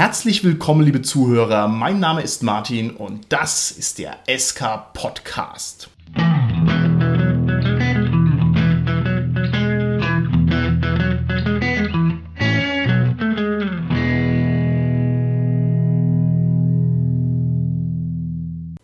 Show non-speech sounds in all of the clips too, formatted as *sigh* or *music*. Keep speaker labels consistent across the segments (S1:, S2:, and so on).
S1: Herzlich willkommen, liebe Zuhörer. Mein Name ist Martin und das ist der SK Podcast.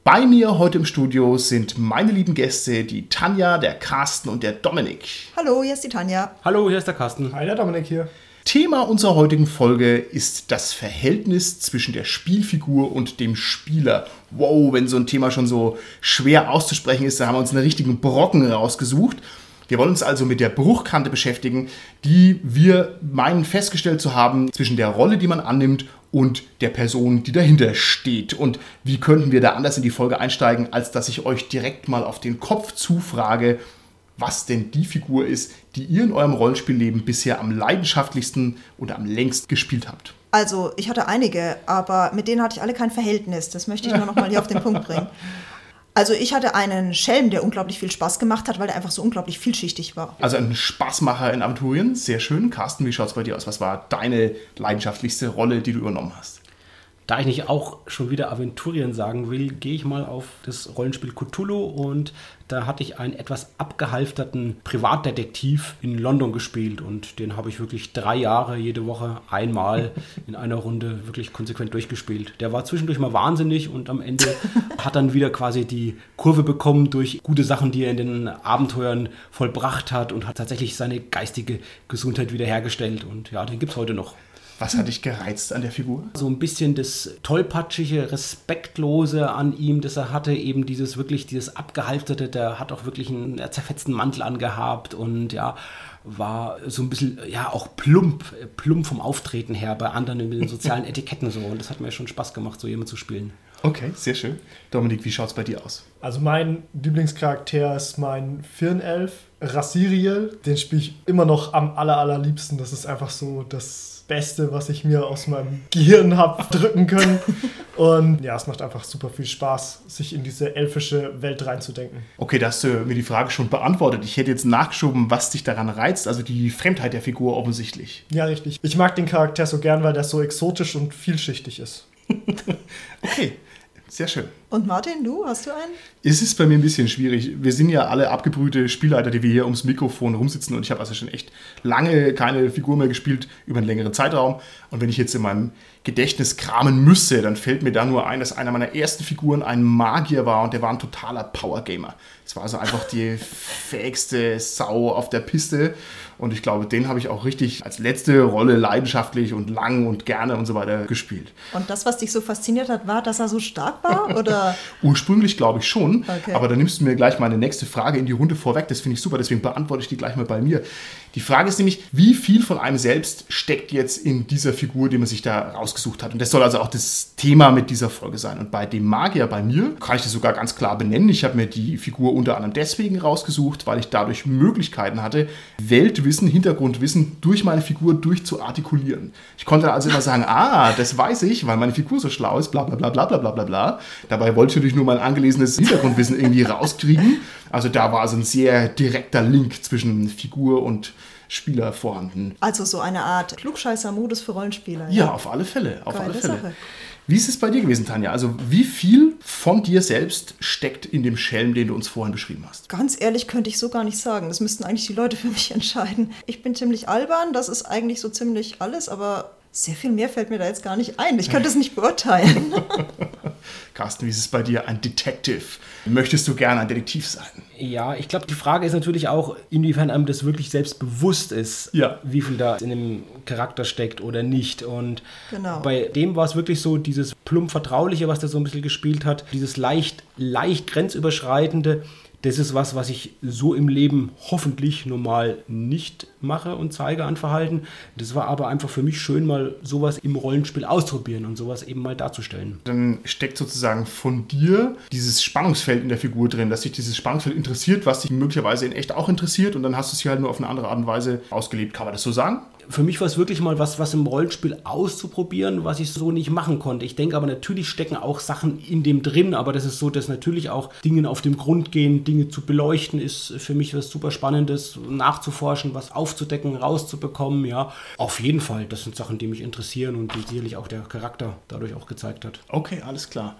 S1: Bei mir heute im Studio sind meine lieben Gäste, die Tanja, der Carsten und der Dominik.
S2: Hallo, hier ist die Tanja.
S3: Hallo, hier ist der Carsten.
S4: Hi, der Dominik hier.
S1: Thema unserer heutigen Folge ist das Verhältnis zwischen der Spielfigur und dem Spieler. Wow, wenn so ein Thema schon so schwer auszusprechen ist, da haben wir uns einen richtigen Brocken rausgesucht. Wir wollen uns also mit der Bruchkante beschäftigen, die wir meinen festgestellt zu haben zwischen der Rolle, die man annimmt und der Person, die dahinter steht. Und wie könnten wir da anders in die Folge einsteigen, als dass ich euch direkt mal auf den Kopf zufrage, was denn die Figur ist, die ihr in eurem Rollenspielleben bisher am leidenschaftlichsten und am längst gespielt habt.
S2: Also, ich hatte einige, aber mit denen hatte ich alle kein Verhältnis. Das möchte ich nur noch mal hier auf den Punkt bringen. *laughs* Also ich hatte einen Schelm, der unglaublich viel Spaß gemacht hat, weil der einfach so unglaublich vielschichtig war.
S1: Also ein Spaßmacher in Aventurien, sehr schön. Carsten, wie schaut es bei dir aus? Was war deine leidenschaftlichste Rolle, die du übernommen hast?
S3: Da ich nicht auch schon wieder Aventurien sagen will, gehe ich mal auf das Rollenspiel Cthulhu und da hatte ich einen etwas abgehalfterten Privatdetektiv in London gespielt und den habe ich wirklich drei Jahre jede Woche einmal in einer Runde wirklich konsequent durchgespielt. Der war zwischendurch mal wahnsinnig und am Ende hat dann wieder quasi die Kurve bekommen durch gute Sachen, die er in den Abenteuern vollbracht hat und hat tatsächlich seine geistige Gesundheit wiederhergestellt und ja, den gibt es heute noch.
S1: Was hat dich gereizt an der Figur?
S3: So ein bisschen das tollpatschige, respektlose an ihm, das er hatte, eben dieses wirklich, dieses abgehalfterte, der hat auch wirklich einen zerfetzten Mantel angehabt und ja, war so ein bisschen, ja, auch plump, plump vom Auftreten her bei anderen in den *laughs* sozialen Etiketten so. Und das hat mir schon Spaß gemacht, so jemand zu spielen.
S1: Okay, sehr schön. Dominik, wie schaut es bei dir aus?
S4: Also mein Lieblingscharakter ist mein Firnelf, Rasiriel. Den spiele ich immer noch am aller, allerliebsten. Das ist einfach so das Beste, was ich mir aus meinem Gehirn habe drücken können. Und ja, es macht einfach super viel Spaß, sich in diese elfische Welt reinzudenken.
S1: Okay, da hast du mir die Frage schon beantwortet. Ich hätte jetzt nachgeschoben, was dich daran reizt. Also die Fremdheit der Figur offensichtlich.
S4: Ja, richtig. Ich mag den Charakter so gern, weil der so exotisch und vielschichtig ist. *laughs*
S1: okay. Sehr schön.
S2: Und Martin, du, hast du einen?
S1: Es ist bei mir ein bisschen schwierig. Wir sind ja alle abgebrühte Spielleiter, die wir hier ums Mikrofon rumsitzen und ich habe also schon echt lange keine Figur mehr gespielt über einen längeren Zeitraum. Und wenn ich jetzt in meinem Gedächtnis kramen müsste, dann fällt mir da nur ein, dass einer meiner ersten Figuren ein Magier war und der war ein totaler Powergamer. Es war also einfach die *laughs* fähigste Sau auf der Piste und ich glaube, den habe ich auch richtig als letzte Rolle leidenschaftlich und lang und gerne und so weiter gespielt.
S2: Und das, was dich so fasziniert hat, war, dass er so stark war? *laughs* Oder?
S1: Ursprünglich glaube ich schon. Okay. Aber da nimmst du mir gleich meine nächste Frage in die Runde vorweg. Das finde ich super, deswegen beantworte ich die gleich mal bei mir. Die Frage ist nämlich, wie viel von einem selbst steckt jetzt in dieser Figur, die man sich da rausgesucht hat. Und das soll also auch das Thema mit dieser Folge sein. Und bei dem Magier bei mir kann ich das sogar ganz klar benennen. Ich habe mir die Figur unter anderem deswegen rausgesucht, weil ich dadurch Möglichkeiten hatte, Weltwissen, Hintergrundwissen durch meine Figur durchzuartikulieren. Ich konnte also immer sagen, *laughs* ah, das weiß ich, weil meine Figur so schlau ist, bla bla bla bla bla bla bla Dabei wollte ich natürlich nur mein angelesenes Hintergrundwissen irgendwie rauskriegen. Also da war so ein sehr direkter Link zwischen Figur und Spieler vorhanden.
S2: Also so eine Art Klugscheißer-Modus für Rollenspieler.
S1: Ja, ja auf alle Fälle. Auf alle Fälle. Sache. Wie ist es bei dir gewesen, Tanja? Also wie viel von dir selbst steckt in dem Schelm, den du uns vorhin beschrieben hast?
S2: Ganz ehrlich könnte ich so gar nicht sagen. Das müssten eigentlich die Leute für mich *laughs* entscheiden. Ich bin ziemlich albern, das ist eigentlich so ziemlich alles, aber sehr viel mehr fällt mir da jetzt gar nicht ein. Ich könnte es nicht beurteilen. *laughs*
S1: Carsten, wie ist es bei dir? Ein Detective. Möchtest du gerne ein Detektiv sein?
S3: Ja, ich glaube, die Frage ist natürlich auch, inwiefern einem das wirklich selbst bewusst ist, ja. wie viel da in dem Charakter steckt oder nicht. Und genau. bei dem war es wirklich so, dieses plump Vertrauliche, was der so ein bisschen gespielt hat, dieses leicht, leicht grenzüberschreitende, das ist was, was ich so im Leben hoffentlich normal nicht mache und zeige an Verhalten. Das war aber einfach für mich schön, mal sowas im Rollenspiel auszuprobieren und sowas eben mal darzustellen.
S1: Dann steckt sozusagen von dir dieses Spannungsfeld in der Figur drin, dass sich dieses Spannungsfeld interessiert, was dich möglicherweise in echt auch interessiert und dann hast du es hier halt nur auf eine andere Art und Weise ausgelebt. Kann man das so sagen?
S3: Für mich war es wirklich mal was, was im Rollenspiel auszuprobieren, was ich so nicht machen konnte. Ich denke aber natürlich stecken auch Sachen in dem drin, aber das ist so, dass natürlich auch Dinge auf den Grund gehen, Dinge zu beleuchten, ist für mich was super Spannendes, nachzuforschen, was aufzudecken, rauszubekommen, ja. Auf jeden Fall, das sind Sachen, die mich interessieren und die sicherlich auch der Charakter dadurch auch gezeigt hat.
S1: Okay, alles klar.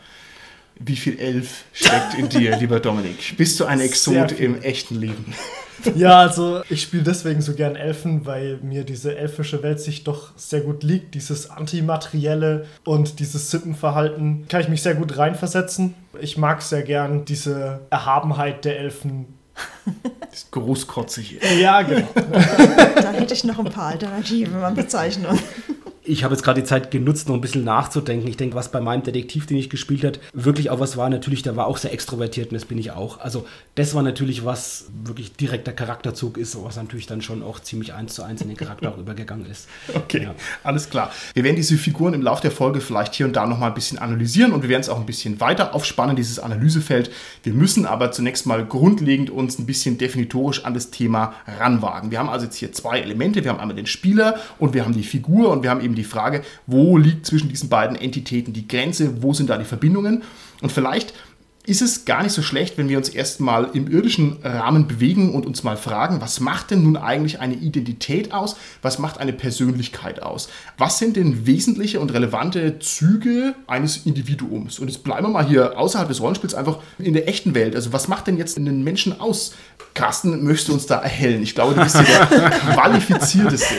S1: Wie viel Elf steckt in dir, *laughs* lieber Dominik? Bist du ein Exot im echten Leben? *laughs*
S4: Ja, also ich spiele deswegen so gern Elfen, weil mir diese elfische Welt sich doch sehr gut liegt. Dieses Antimaterielle und dieses Sippenverhalten kann ich mich sehr gut reinversetzen. Ich mag sehr gern diese Erhabenheit der Elfen. *laughs*
S1: Das großkotzig.
S4: Ja, genau.
S2: Da hätte ich noch ein paar Alternativen an Bezeichnungen *laughs*
S3: ich habe jetzt gerade die Zeit genutzt, noch ein bisschen nachzudenken. Ich denke, was bei meinem Detektiv, den ich gespielt habe, wirklich auch was war, natürlich, der war auch sehr extrovertiert und das bin ich auch. Also das war natürlich was wirklich direkter Charakterzug ist, was natürlich dann schon auch ziemlich eins zu eins in den Charakter auch *laughs* übergegangen ist.
S1: Okay, ja. alles klar. Wir werden diese Figuren im Laufe der Folge vielleicht hier und da nochmal ein bisschen analysieren und wir werden es auch ein bisschen weiter aufspannen, dieses Analysefeld. Wir müssen aber zunächst mal grundlegend uns ein bisschen definitorisch an das Thema ranwagen. Wir haben also jetzt hier zwei Elemente. Wir haben einmal den Spieler und wir haben die Figur und wir haben eben die Frage, wo liegt zwischen diesen beiden Entitäten die Grenze, wo sind da die Verbindungen? Und vielleicht ist es gar nicht so schlecht, wenn wir uns erstmal im irdischen Rahmen bewegen und uns mal fragen, was macht denn nun eigentlich eine Identität aus? Was macht eine Persönlichkeit aus? Was sind denn wesentliche und relevante Züge eines Individuums? Und jetzt bleiben wir mal hier außerhalb des Rollenspiels einfach in der echten Welt. Also was macht denn jetzt einen Menschen aus? Carsten, möchtest du uns da erhellen? Ich glaube, du bist der qualifizierteste.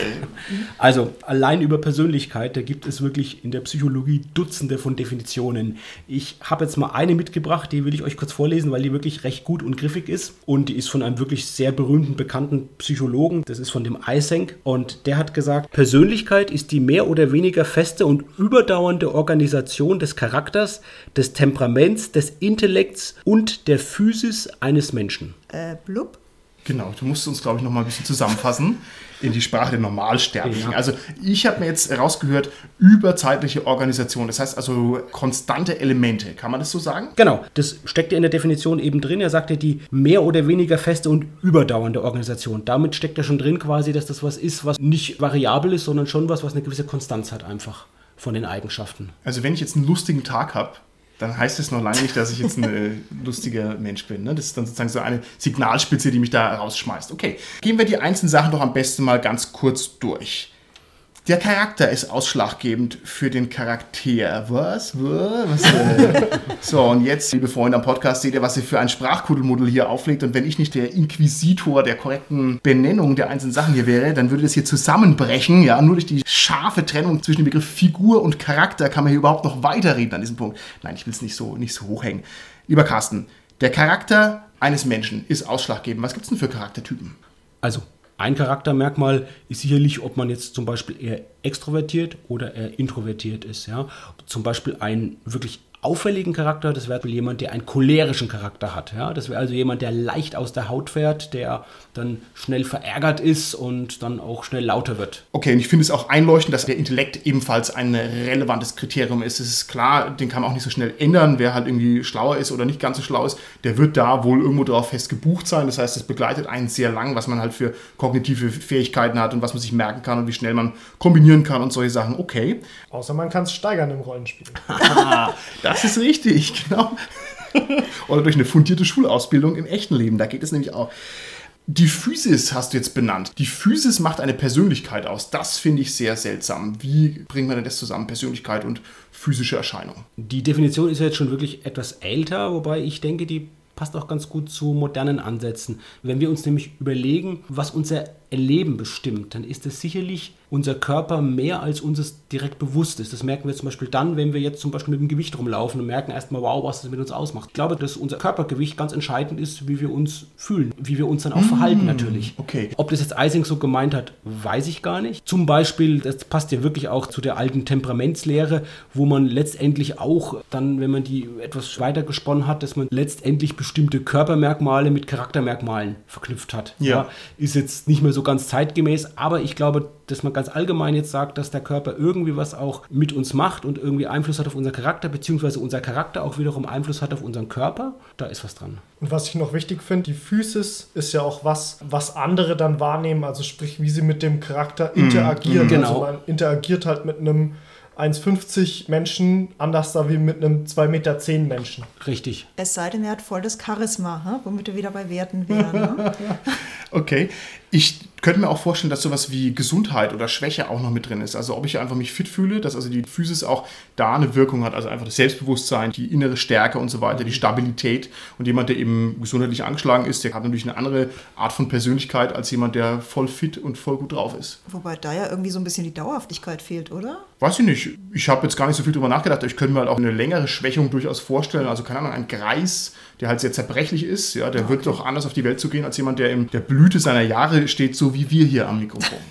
S3: Also allein über Persönlichkeit, da gibt es wirklich in der Psychologie Dutzende von Definitionen. Ich habe jetzt mal eine mitgebracht, die die will ich euch kurz vorlesen, weil die wirklich recht gut und griffig ist. Und die ist von einem wirklich sehr berühmten, bekannten Psychologen. Das ist von dem Eysenck. Und der hat gesagt, Persönlichkeit ist die mehr oder weniger feste und überdauernde Organisation des Charakters, des Temperaments, des Intellekts und der Physis eines Menschen.
S2: Äh, blub?
S1: Genau, du musst uns, glaube ich, noch mal ein bisschen zusammenfassen *laughs* in die Sprache der Normalsterblichen. Ja. Also ich habe mir jetzt herausgehört, überzeitliche Organisation, das heißt also konstante Elemente, kann man das so sagen?
S3: Genau, das steckt ja in der Definition eben drin. Er sagte die mehr oder weniger feste und überdauernde Organisation. Damit steckt ja schon drin quasi, dass das was ist, was nicht variabel ist, sondern schon was, was eine gewisse Konstanz hat einfach von den Eigenschaften.
S1: Also wenn ich jetzt einen lustigen Tag habe, dann heißt es noch lange nicht, dass ich jetzt ein äh, lustiger Mensch bin. Ne? Das ist dann sozusagen so eine Signalspitze, die mich da rausschmeißt. Okay, gehen wir die einzelnen Sachen doch am besten mal ganz kurz durch. Der Charakter ist ausschlaggebend für den Charakter. Was? Was? *laughs* So, und jetzt, liebe Freunde am Podcast, seht ihr, was ihr für ein Sprachkuddelmuddel hier auflegt. Und wenn ich nicht der Inquisitor der korrekten Benennung der einzelnen Sachen hier wäre, dann würde das hier zusammenbrechen. Ja, nur durch die scharfe Trennung zwischen dem Begriff Figur und Charakter kann man hier überhaupt noch weiterreden an diesem Punkt. Nein, ich will es nicht so, nicht so hochhängen. Lieber Carsten, der Charakter eines Menschen ist ausschlaggebend. Was gibt es denn für Charaktertypen?
S3: Also, ein Charaktermerkmal ist sicherlich, ob man jetzt zum Beispiel eher extrovertiert oder eher introvertiert ist. Ja? Zum Beispiel ein wirklich auffälligen Charakter, das wäre jemand, der einen cholerischen Charakter hat. Ja? Das wäre also jemand, der leicht aus der Haut fährt, der dann schnell verärgert ist und dann auch schnell lauter wird.
S1: Okay, und ich finde es auch einleuchtend, dass der Intellekt ebenfalls ein relevantes Kriterium ist. Es ist klar, den kann man auch nicht so schnell ändern. Wer halt irgendwie schlauer ist oder nicht ganz so schlau ist, der wird da wohl irgendwo drauf fest gebucht sein. Das heißt, es begleitet einen sehr lang, was man halt für kognitive Fähigkeiten hat und was man sich merken kann und wie schnell man kombinieren kann und solche Sachen. Okay.
S4: Außer man kann es steigern im Rollenspiel. *laughs* *laughs* *laughs*
S1: das ist richtig, *laughs* genau. Oder durch eine fundierte Schulausbildung im echten Leben. Da geht es nämlich auch. Die Physis hast du jetzt benannt. Die Physis macht eine Persönlichkeit aus. Das finde ich sehr seltsam. Wie bringt man denn das zusammen? Persönlichkeit und physische Erscheinung.
S3: Die Definition ist ja jetzt schon wirklich etwas älter, wobei ich denke, die passt auch ganz gut zu modernen Ansätzen. Wenn wir uns nämlich überlegen, was unser Erleben bestimmt, dann ist es sicherlich unser Körper mehr als uns es direkt bewusst ist. Das merken wir zum Beispiel dann, wenn wir jetzt zum Beispiel mit dem Gewicht rumlaufen und merken erstmal, wow, was das mit uns ausmacht. Ich glaube, dass unser Körpergewicht ganz entscheidend ist, wie wir uns fühlen, wie wir uns dann auch mmh, verhalten natürlich.
S1: Okay.
S3: Ob das jetzt Eising so gemeint hat, weiß ich gar nicht. Zum Beispiel, das passt ja wirklich auch zu der alten Temperamentslehre, wo man letztendlich auch dann, wenn man die etwas weiter gesponnen hat, dass man letztendlich bestimmte Körpermerkmale mit Charaktermerkmalen verknüpft hat.
S1: Ja. ja
S3: ist jetzt nicht mehr so so ganz zeitgemäß, aber ich glaube, dass man ganz allgemein jetzt sagt, dass der Körper irgendwie was auch mit uns macht und irgendwie Einfluss hat auf unseren Charakter, beziehungsweise unser Charakter auch wiederum Einfluss hat auf unseren Körper, da ist was dran.
S4: Und was ich noch wichtig finde, die Physis ist ja auch was, was andere dann wahrnehmen, also sprich, wie sie mit dem Charakter mhm. interagieren. Mhm, genau. Also man interagiert halt mit einem 1,50 Menschen anders da wie mit einem 2,10 Meter Menschen.
S3: Richtig.
S2: Es sei denn, er hat voll das Charisma, womit wir wieder bei Werten *laughs* wären. Ne?
S1: okay. Ich könnte mir auch vorstellen, dass sowas wie Gesundheit oder Schwäche auch noch mit drin ist. Also ob ich einfach mich fit fühle, dass also die Physis auch da eine Wirkung hat. Also einfach das Selbstbewusstsein, die innere Stärke und so weiter, die Stabilität. Und jemand, der eben gesundheitlich angeschlagen ist, der hat natürlich eine andere Art von Persönlichkeit als jemand, der voll fit und voll gut drauf ist.
S2: Wobei da ja irgendwie so ein bisschen die Dauerhaftigkeit fehlt, oder?
S1: Weiß ich nicht. Ich habe jetzt gar nicht so viel drüber nachgedacht. Ich könnte mir halt auch eine längere Schwächung durchaus vorstellen. Also keine Ahnung, ein Greis, der halt sehr zerbrechlich ist, ja, der okay. wird doch anders auf die Welt zu gehen als jemand, der in der Blüte seiner Jahre steht, so wie wir hier am Mikrofon. *laughs*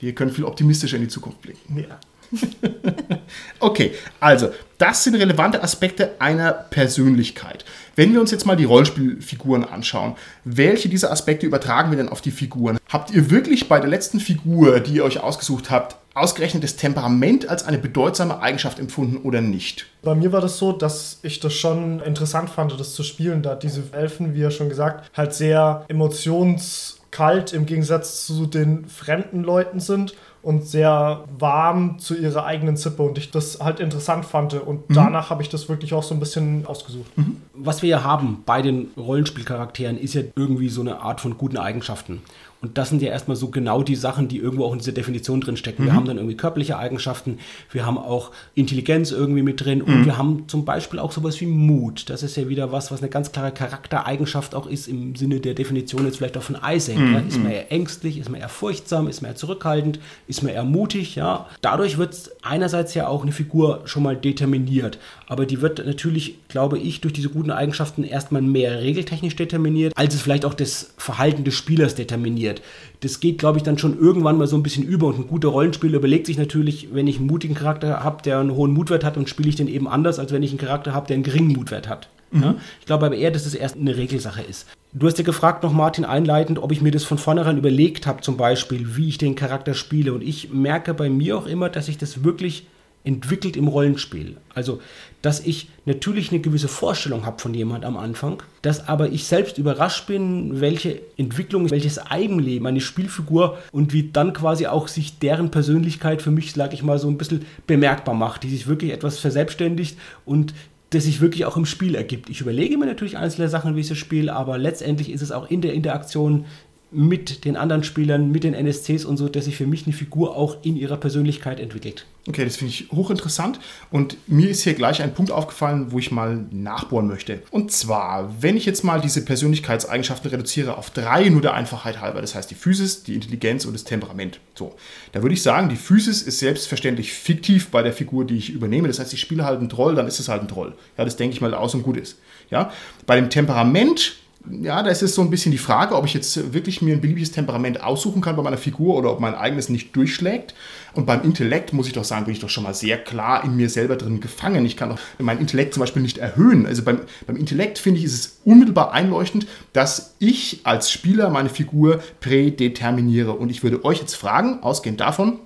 S1: Wir können viel optimistischer in die Zukunft blicken. Ja. *laughs* okay, also das sind relevante Aspekte einer Persönlichkeit. Wenn wir uns jetzt mal die Rollenspielfiguren anschauen, welche dieser Aspekte übertragen wir denn auf die Figuren? Habt ihr wirklich bei der letzten Figur, die ihr euch ausgesucht habt, ausgerechnet das Temperament als eine bedeutsame Eigenschaft empfunden oder nicht?
S4: Bei mir war das so, dass ich das schon interessant fand, das zu spielen, da diese Elfen, wie ja schon gesagt, halt sehr emotionskalt im Gegensatz zu den fremden Leuten sind und sehr warm zu ihrer eigenen Zippe und ich das halt interessant fand. Und mhm. danach habe ich das wirklich auch so ein bisschen ausgesucht. Mhm.
S3: Was wir ja haben bei den Rollenspielcharakteren ist ja irgendwie so eine Art von guten Eigenschaften. Und das sind ja erstmal so genau die Sachen, die irgendwo auch in dieser Definition drin stecken. Mhm. Wir haben dann irgendwie körperliche Eigenschaften, wir haben auch Intelligenz irgendwie mit drin und mhm. wir haben zum Beispiel auch sowas wie Mut. Das ist ja wieder was, was eine ganz klare Charaktereigenschaft auch ist im Sinne der Definition jetzt vielleicht auch von Isaac. Mhm. Ja. Ist man eher ängstlich, ist man eher furchtsam, ist man eher zurückhaltend, ist man eher mutig. Ja. Dadurch wird einerseits ja auch eine Figur schon mal determiniert, aber die wird natürlich, glaube ich, durch diese guten Eigenschaften erstmal mehr regeltechnisch determiniert, als es vielleicht auch das Verhalten des Spielers determiniert funktioniert. Das geht, glaube ich, dann schon irgendwann mal so ein bisschen über und ein guter Rollenspieler überlegt sich natürlich, wenn ich einen mutigen Charakter habe, der einen hohen Mutwert hat, und spiele ich den eben anders, als wenn ich einen Charakter habe, der einen geringen Mutwert hat. Mhm. Ja? Ich glaube aber eher, dass das erst eine Regelsache ist. Du hast ja gefragt noch, Martin, einleitend, ob ich mir das von vornherein überlegt habe, zum Beispiel, wie ich den Charakter spiele. Und ich merke bei mir auch immer, dass ich das wirklich entwickelt im Rollenspiel. Also, dass ich natürlich eine gewisse Vorstellung habe von jemand am Anfang, dass aber ich selbst überrascht bin, welche Entwicklung, welches Eigenleben eine Spielfigur und wie dann quasi auch sich deren Persönlichkeit für mich, sage ich mal, so ein bisschen bemerkbar macht, die sich wirklich etwas verselbstständigt und das sich wirklich auch im Spiel ergibt. Ich überlege mir natürlich einzelne Sachen, wie ich das spiele, aber letztendlich ist es auch in der Interaktion mit den anderen Spielern, mit den NSCs und so, dass sich für mich eine Figur auch in ihrer Persönlichkeit entwickelt.
S1: Okay, das finde ich hochinteressant und mir ist hier gleich ein Punkt aufgefallen, wo ich mal nachbohren möchte. Und zwar, wenn ich jetzt mal diese Persönlichkeitseigenschaften reduziere auf drei, nur der Einfachheit halber, das heißt die Physis, die Intelligenz und das Temperament. So, da würde ich sagen, die Physis ist selbstverständlich fiktiv bei der Figur, die ich übernehme. Das heißt, ich spiele halt einen Troll, dann ist es halt ein Troll. Ja, das denke ich mal aus und gut ist. Ja, bei dem Temperament ja, da ist es so ein bisschen die Frage, ob ich jetzt wirklich mir ein beliebiges Temperament aussuchen kann bei meiner Figur oder ob mein eigenes nicht durchschlägt. Und beim Intellekt muss ich doch sagen, bin ich doch schon mal sehr klar in mir selber drin gefangen. Ich kann doch meinen Intellekt zum Beispiel nicht erhöhen. Also beim, beim Intellekt finde ich, ist es unmittelbar einleuchtend, dass ich als Spieler meine Figur prädeterminiere. Und ich würde euch jetzt fragen, ausgehend davon,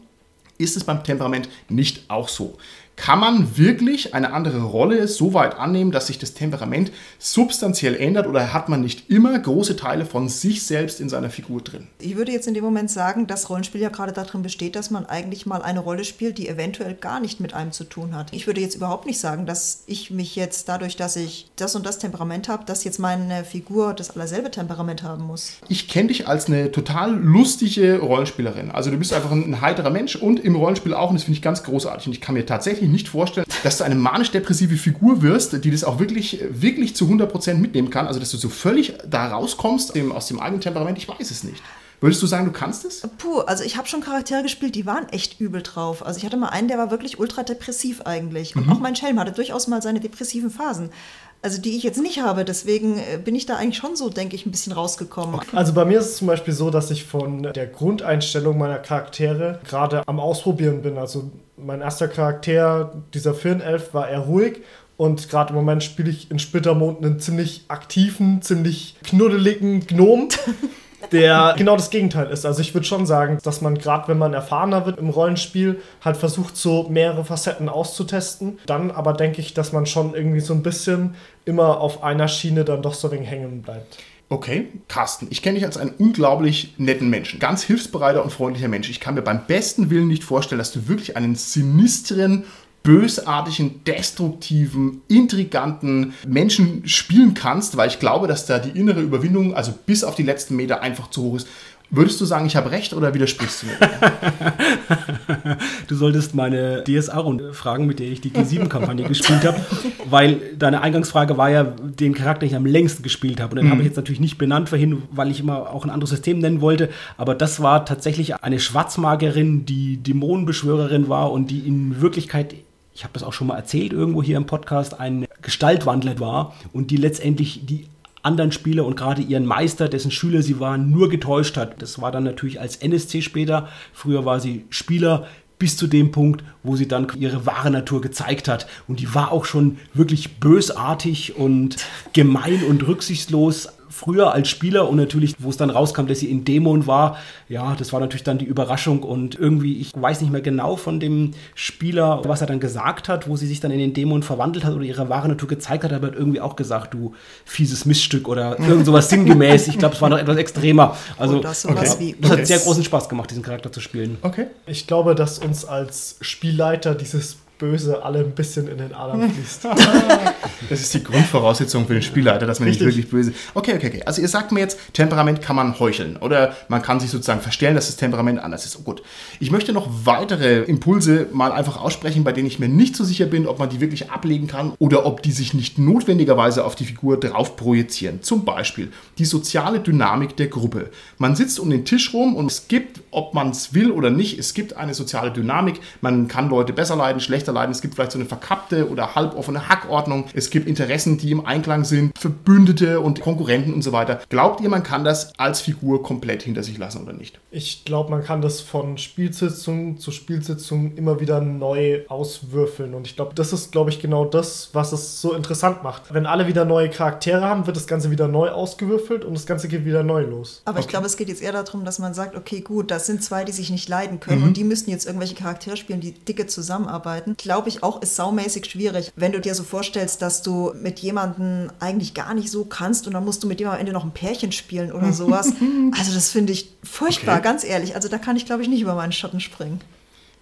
S1: ist es beim Temperament nicht auch so? Kann man wirklich eine andere Rolle so weit annehmen, dass sich das Temperament substanziell ändert oder hat man nicht immer große Teile von sich selbst in seiner Figur drin?
S2: Ich würde jetzt in dem Moment sagen, dass Rollenspiel ja gerade darin besteht, dass man eigentlich mal eine Rolle spielt, die eventuell gar nicht mit einem zu tun hat. Ich würde jetzt überhaupt nicht sagen, dass ich mich jetzt dadurch, dass ich das und das Temperament habe, dass jetzt meine Figur das allerselbe Temperament haben muss.
S1: Ich kenne dich als eine total lustige Rollenspielerin. Also du bist einfach ein heiterer Mensch und im Rollenspiel auch und das finde ich ganz großartig und ich kann mir tatsächlich tatsächlich nicht vorstellen, dass du eine manisch-depressive Figur wirst, die das auch wirklich, wirklich zu 100% mitnehmen kann. Also, dass du so völlig da rauskommst aus dem eigenen Temperament, ich weiß es nicht. Würdest du sagen, du kannst es?
S2: Puh, also ich habe schon Charaktere gespielt, die waren echt übel drauf. Also ich hatte mal einen, der war wirklich ultra depressiv eigentlich. Und mhm. auch mein Schelm hatte durchaus mal seine depressiven Phasen. Also die ich jetzt nicht habe, deswegen äh, bin ich da eigentlich schon so, denke ich, ein bisschen rausgekommen.
S4: Also bei mir ist es zum Beispiel so, dass ich von der Grundeinstellung meiner Charaktere gerade am Ausprobieren bin. Also mein erster Charakter, dieser Firnelf, war eher ruhig und gerade im Moment spiele ich in Splittermond einen ziemlich aktiven, ziemlich knuddeligen Gnom. *laughs* der *laughs* genau das Gegenteil ist. Also ich würde schon sagen, dass man gerade, wenn man erfahrener wird im Rollenspiel, halt versucht, so mehrere Facetten auszutesten. Dann aber denke ich, dass man schon irgendwie so ein bisschen immer auf einer Schiene dann doch so ein wenig hängen bleibt.
S1: Okay, Carsten, ich kenne dich als einen unglaublich netten Menschen, ganz hilfsbereiter und freundlicher Mensch. Ich kann mir beim besten Willen nicht vorstellen, dass du wirklich einen sinistren, bösartigen, destruktiven, intriganten Menschen spielen kannst, weil ich glaube, dass da die innere Überwindung, also bis auf die letzten Meter, einfach zu hoch ist. Würdest du sagen, ich habe recht oder widersprichst du mir? *laughs*
S3: du solltest meine DSA-Runde fragen, mit der ich die G7-Kampagne gespielt habe, weil deine Eingangsfrage war ja den Charakter, den ich am längsten gespielt habe. Und den mhm. habe ich jetzt natürlich nicht benannt vorhin, weil ich immer auch ein anderes System nennen wollte. Aber das war tatsächlich eine Schwarzmagerin, die Dämonenbeschwörerin war und die in Wirklichkeit ich habe das auch schon mal erzählt irgendwo hier im Podcast, ein Gestaltwandler war und die letztendlich die anderen Spieler und gerade ihren Meister, dessen Schüler sie waren, nur getäuscht hat. Das war dann natürlich als NSC später. Früher war sie Spieler bis zu dem Punkt, wo sie dann ihre wahre Natur gezeigt hat. Und die war auch schon wirklich bösartig und gemein und rücksichtslos früher als Spieler und natürlich, wo es dann rauskam, dass sie in Dämon war, ja, das war natürlich dann die Überraschung und irgendwie, ich weiß nicht mehr genau von dem Spieler, was er dann gesagt hat, wo sie sich dann in den Dämon verwandelt hat oder ihre wahre Natur gezeigt hat, aber er hat irgendwie auch gesagt, du fieses Miststück oder *laughs* irgend sowas sinngemäß. Ich glaube, es war noch etwas extremer. Also, das, okay. wie, das hat sehr großen Spaß gemacht, diesen Charakter zu spielen.
S4: Okay. Ich glaube, dass uns als Spielleiter dieses Böse alle ein bisschen in den Adern *laughs* fließt. *laughs*
S1: das ist die Grundvoraussetzung für den Spielleiter, dass man Richtig. nicht wirklich böse. Okay, okay, okay. Also ihr sagt mir jetzt, Temperament kann man heucheln oder man kann sich sozusagen verstellen, dass das Temperament anders ist. Oh, gut. Ich möchte noch weitere Impulse mal einfach aussprechen, bei denen ich mir nicht so sicher bin, ob man die wirklich ablegen kann oder ob die sich nicht notwendigerweise auf die Figur drauf projizieren. Zum Beispiel die soziale Dynamik der Gruppe. Man sitzt um den Tisch rum und es gibt, ob man es will oder nicht, es gibt eine soziale Dynamik. Man kann Leute besser leiden, schlechter leiden. Es gibt vielleicht so eine verkappte oder halboffene Hackordnung. Es gibt Interessen, die im Einklang sind, Verbündete und Konkurrenten und so weiter. Glaubt ihr, man kann das als Figur komplett hinter sich lassen oder nicht?
S4: Ich glaube, man kann das von Spielsitzung zu Spielsitzung immer wieder neu auswürfeln. Und ich glaube, das ist, glaube ich, genau das, was es so interessant macht. Wenn alle wieder neue Charaktere haben, wird das Ganze wieder neu ausgewürfelt und das Ganze geht wieder neu los.
S2: Aber okay. ich glaube, es geht jetzt eher darum, dass man sagt, okay, gut, das sind zwei, die sich nicht leiden können mhm. und die müssen jetzt irgendwelche Charaktere spielen, die dicke zusammenarbeiten glaube ich, auch ist saumäßig schwierig. Wenn du dir so vorstellst, dass du mit jemandem eigentlich gar nicht so kannst und dann musst du mit dem am Ende noch ein Pärchen spielen oder *laughs* sowas. Also das finde ich furchtbar, okay. ganz ehrlich. Also da kann ich, glaube ich, nicht über meinen Schatten springen.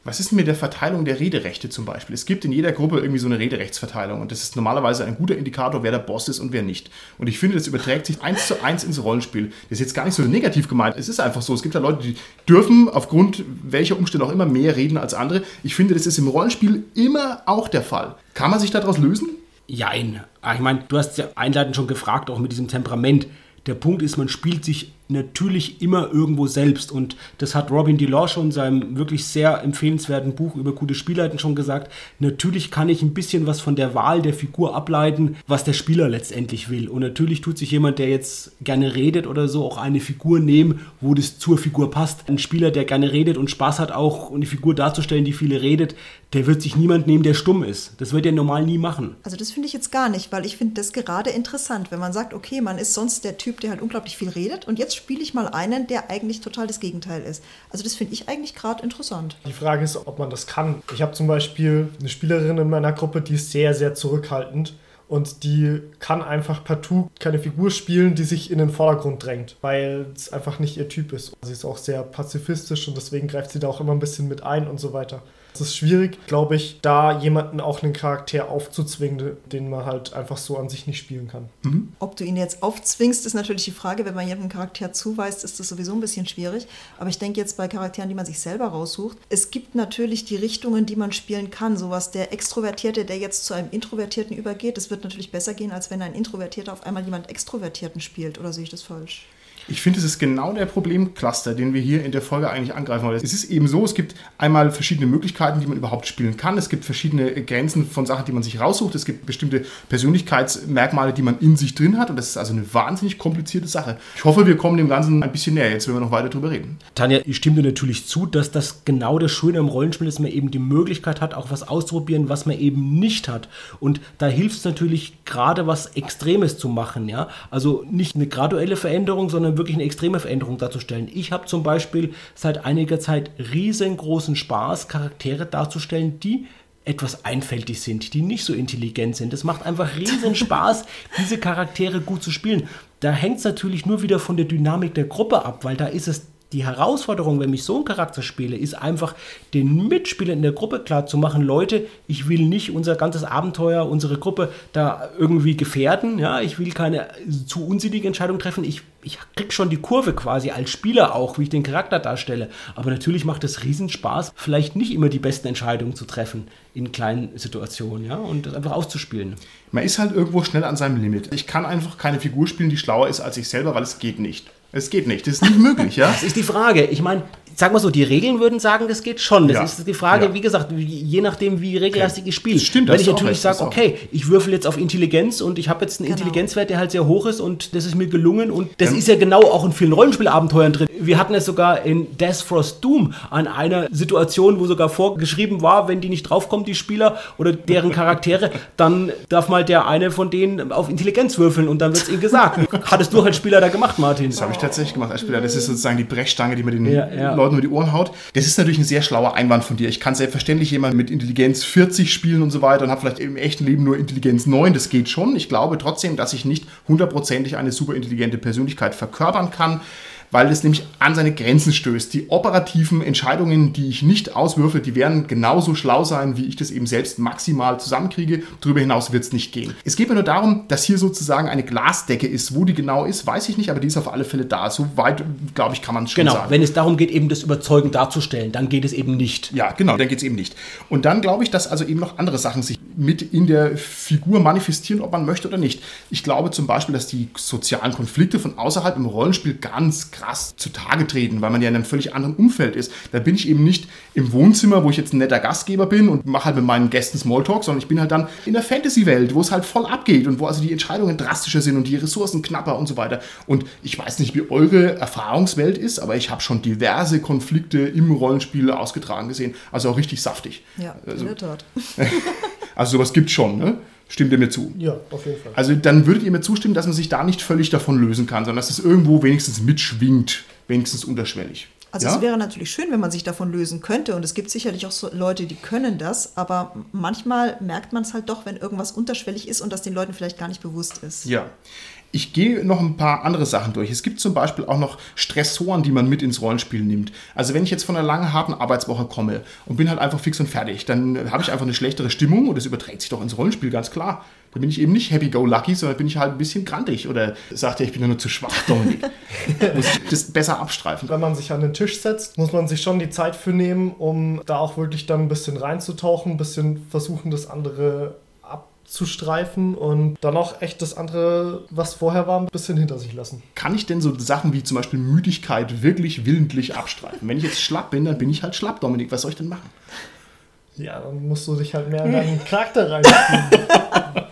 S1: Was ist denn mit der Verteilung der Rederechte zum Beispiel? Es gibt in jeder Gruppe irgendwie so eine Rederechtsverteilung und das ist normalerweise ein guter Indikator, wer der Boss ist und wer nicht. Und ich finde, das überträgt sich eins zu eins ins Rollenspiel. Das ist jetzt gar nicht so negativ gemeint. Es ist einfach so. Es gibt ja Leute, die dürfen aufgrund welcher Umstände auch immer mehr reden als andere. Ich finde, das ist im Rollenspiel immer auch der Fall. Kann man sich daraus lösen?
S3: Jein. Ah, ich meine, du hast ja einleitend schon gefragt, auch mit diesem Temperament. Der Punkt ist, man spielt sich natürlich immer irgendwo selbst. Und das hat Robin DeLaw schon in seinem wirklich sehr empfehlenswerten Buch über gute Spielleiten schon gesagt. Natürlich kann ich ein bisschen was von der Wahl der Figur ableiten, was der Spieler letztendlich will. Und natürlich tut sich jemand, der jetzt gerne redet oder so, auch eine Figur nehmen, wo das zur Figur passt. Ein Spieler, der gerne redet und Spaß hat, auch eine Figur darzustellen, die viele redet, der wird sich niemand nehmen, der stumm ist. Das wird er normal nie machen.
S2: Also das finde ich jetzt gar nicht, weil ich finde das gerade interessant, wenn man sagt, okay, man ist sonst der Typ, der halt unglaublich viel redet und jetzt spiele ich mal einen, der eigentlich total das Gegenteil ist. Also das finde ich eigentlich gerade interessant.
S4: Die Frage ist, ob man das kann. Ich habe zum Beispiel eine Spielerin in meiner Gruppe, die ist sehr, sehr zurückhaltend und die kann einfach partout keine Figur spielen, die sich in den Vordergrund drängt, weil es einfach nicht ihr Typ ist. Sie ist auch sehr pazifistisch und deswegen greift sie da auch immer ein bisschen mit ein und so weiter. Es ist schwierig, glaube ich, da jemanden auch einen Charakter aufzuzwingen, den man halt einfach so an sich nicht spielen kann.
S2: Mhm. Ob du ihn jetzt aufzwingst, ist natürlich die Frage. Wenn man jemanden Charakter zuweist, ist das sowieso ein bisschen schwierig. Aber ich denke jetzt bei Charakteren, die man sich selber raussucht, es gibt natürlich die Richtungen, die man spielen kann. Sowas der Extrovertierte, der jetzt zu einem Introvertierten übergeht, das wird natürlich besser gehen, als wenn ein Introvertierter auf einmal jemand Extrovertierten spielt. Oder sehe ich das falsch?
S1: Ich finde, es ist genau der Problemcluster, den wir hier in der Folge eigentlich angreifen wollen. Es ist eben so, es gibt einmal verschiedene Möglichkeiten, die man überhaupt spielen kann. Es gibt verschiedene Grenzen von Sachen, die man sich raussucht. Es gibt bestimmte Persönlichkeitsmerkmale, die man in sich drin hat. Und das ist also eine wahnsinnig komplizierte Sache. Ich hoffe, wir kommen dem Ganzen ein bisschen näher, jetzt wenn wir noch weiter drüber reden.
S3: Tanja, ich stimme dir natürlich zu, dass das genau das Schöne im Rollenspiel ist, dass man eben die Möglichkeit hat, auch was auszuprobieren, was man eben nicht hat. Und da hilft es natürlich gerade, was Extremes zu machen. Ja? Also nicht eine graduelle Veränderung, sondern wirklich eine extreme Veränderung darzustellen. Ich habe zum Beispiel seit einiger Zeit riesengroßen Spaß, Charaktere darzustellen, die etwas einfältig sind, die nicht so intelligent sind. Es macht einfach riesen *laughs* Spaß, diese Charaktere gut zu spielen. Da hängt es natürlich nur wieder von der Dynamik der Gruppe ab, weil da ist es die Herausforderung, wenn ich so einen Charakter spiele, ist einfach, den Mitspielern in der Gruppe klar zu machen, Leute, ich will nicht unser ganzes Abenteuer, unsere Gruppe da irgendwie gefährden, ja, ich will keine zu unsinnige Entscheidung treffen, ich, ich krieg schon die Kurve quasi als Spieler auch, wie ich den Charakter darstelle, aber natürlich macht es Riesenspaß, vielleicht nicht immer die besten Entscheidungen zu treffen in kleinen Situationen, ja, und das einfach auszuspielen.
S1: Man ist halt irgendwo schnell an seinem Limit. Ich kann einfach keine Figur spielen, die schlauer ist als ich selber, weil es geht nicht. Es geht nicht, das ist nicht möglich, ja?
S3: Das ist die Frage. Ich meine, sag mal so, die Regeln würden sagen, das geht schon. Das ja. ist die Frage, ja. wie gesagt, je nachdem, wie regellastig okay. ich spiele.
S1: Stimmt,
S3: Wenn ich natürlich sage, okay, ich würfel jetzt auf Intelligenz und ich habe jetzt einen genau. Intelligenzwert, der halt sehr hoch ist und das ist mir gelungen und das ähm. ist ja genau auch in vielen Rollenspielabenteuern drin. Wir hatten es sogar in Death Frost Doom an einer Situation, wo sogar vorgeschrieben war, wenn die nicht draufkommen, die Spieler oder deren Charaktere, *laughs* dann darf mal der eine von denen auf Intelligenz würfeln und dann wird es ihnen gesagt. Hattest du als Spieler da gemacht, Martin?
S1: Das habe ich tatsächlich gemacht als Spieler. Das ist sozusagen die Brechstange, die man den ja, ja. Leuten über die Ohren haut. Das ist natürlich ein sehr schlauer Einwand von dir. Ich kann selbstverständlich jemand mit Intelligenz 40 spielen und so weiter und habe vielleicht im echten Leben nur Intelligenz 9. Das geht schon. Ich glaube trotzdem, dass ich nicht hundertprozentig eine super intelligente Persönlichkeit verkörpern kann weil es nämlich an seine Grenzen stößt. Die operativen Entscheidungen, die ich nicht auswürfe, die werden genauso schlau sein, wie ich das eben selbst maximal zusammenkriege. Darüber hinaus wird es nicht gehen. Es geht mir nur darum, dass hier sozusagen eine Glasdecke ist. Wo die genau ist, weiß ich nicht, aber die ist auf alle Fälle da. So weit, glaube ich, kann man es schon
S3: genau,
S1: sagen.
S3: Genau, wenn es darum geht, eben das Überzeugen darzustellen, dann geht es eben nicht.
S1: Ja, genau, dann geht es eben nicht. Und dann glaube ich, dass also eben noch andere Sachen sich mit in der Figur manifestieren, ob man möchte oder nicht. Ich glaube zum Beispiel, dass die sozialen Konflikte von außerhalb im Rollenspiel ganz krass zutage treten, weil man ja in einem völlig anderen Umfeld ist. Da bin ich eben nicht im Wohnzimmer, wo ich jetzt ein netter Gastgeber bin und mache halt mit meinen Gästen Smalltalk, sondern ich bin halt dann in der Fantasy-Welt, wo es halt voll abgeht und wo also die Entscheidungen drastischer sind und die Ressourcen knapper und so weiter. Und ich weiß nicht, wie eure Erfahrungswelt ist, aber ich habe schon diverse Konflikte im Rollenspiel ausgetragen gesehen. Also auch richtig saftig.
S2: Ja, also, in der Tat. *laughs*
S1: also sowas gibt es schon, ne? Stimmt ihr mir zu?
S4: Ja, auf jeden Fall.
S1: Also dann würdet ihr mir zustimmen, dass man sich da nicht völlig davon lösen kann, sondern dass es irgendwo wenigstens mitschwingt, wenigstens unterschwellig.
S2: Also ja? es wäre natürlich schön, wenn man sich davon lösen könnte und es gibt sicherlich auch so Leute, die können das, aber manchmal merkt man es halt doch, wenn irgendwas unterschwellig ist und das den Leuten vielleicht gar nicht bewusst ist.
S1: Ja. Ich gehe noch ein paar andere Sachen durch. Es gibt zum Beispiel auch noch Stressoren, die man mit ins Rollenspiel nimmt. Also wenn ich jetzt von einer langen, harten Arbeitswoche komme und bin halt einfach fix und fertig, dann habe ich einfach eine schlechtere Stimmung und das überträgt sich doch ins Rollenspiel, ganz klar. Da bin ich eben nicht happy-go-lucky, sondern bin ich halt ein bisschen grantig. Oder sagt er, ich bin ja nur zu schwach, Dominik. *laughs* muss ich das besser abstreifen.
S4: Wenn man sich an den Tisch setzt, muss man sich schon die Zeit für nehmen, um da auch wirklich dann ein bisschen reinzutauchen, ein bisschen versuchen, das andere zu streifen und dann auch echt das andere, was vorher war, ein bisschen hinter sich lassen.
S1: Kann ich denn so Sachen wie zum Beispiel Müdigkeit wirklich willentlich abstreifen? Wenn ich jetzt schlapp bin, dann bin ich halt schlapp, Dominik. Was soll ich denn machen?
S4: Ja, dann musst du dich halt mehr in deinen Charakter reinziehen. *laughs*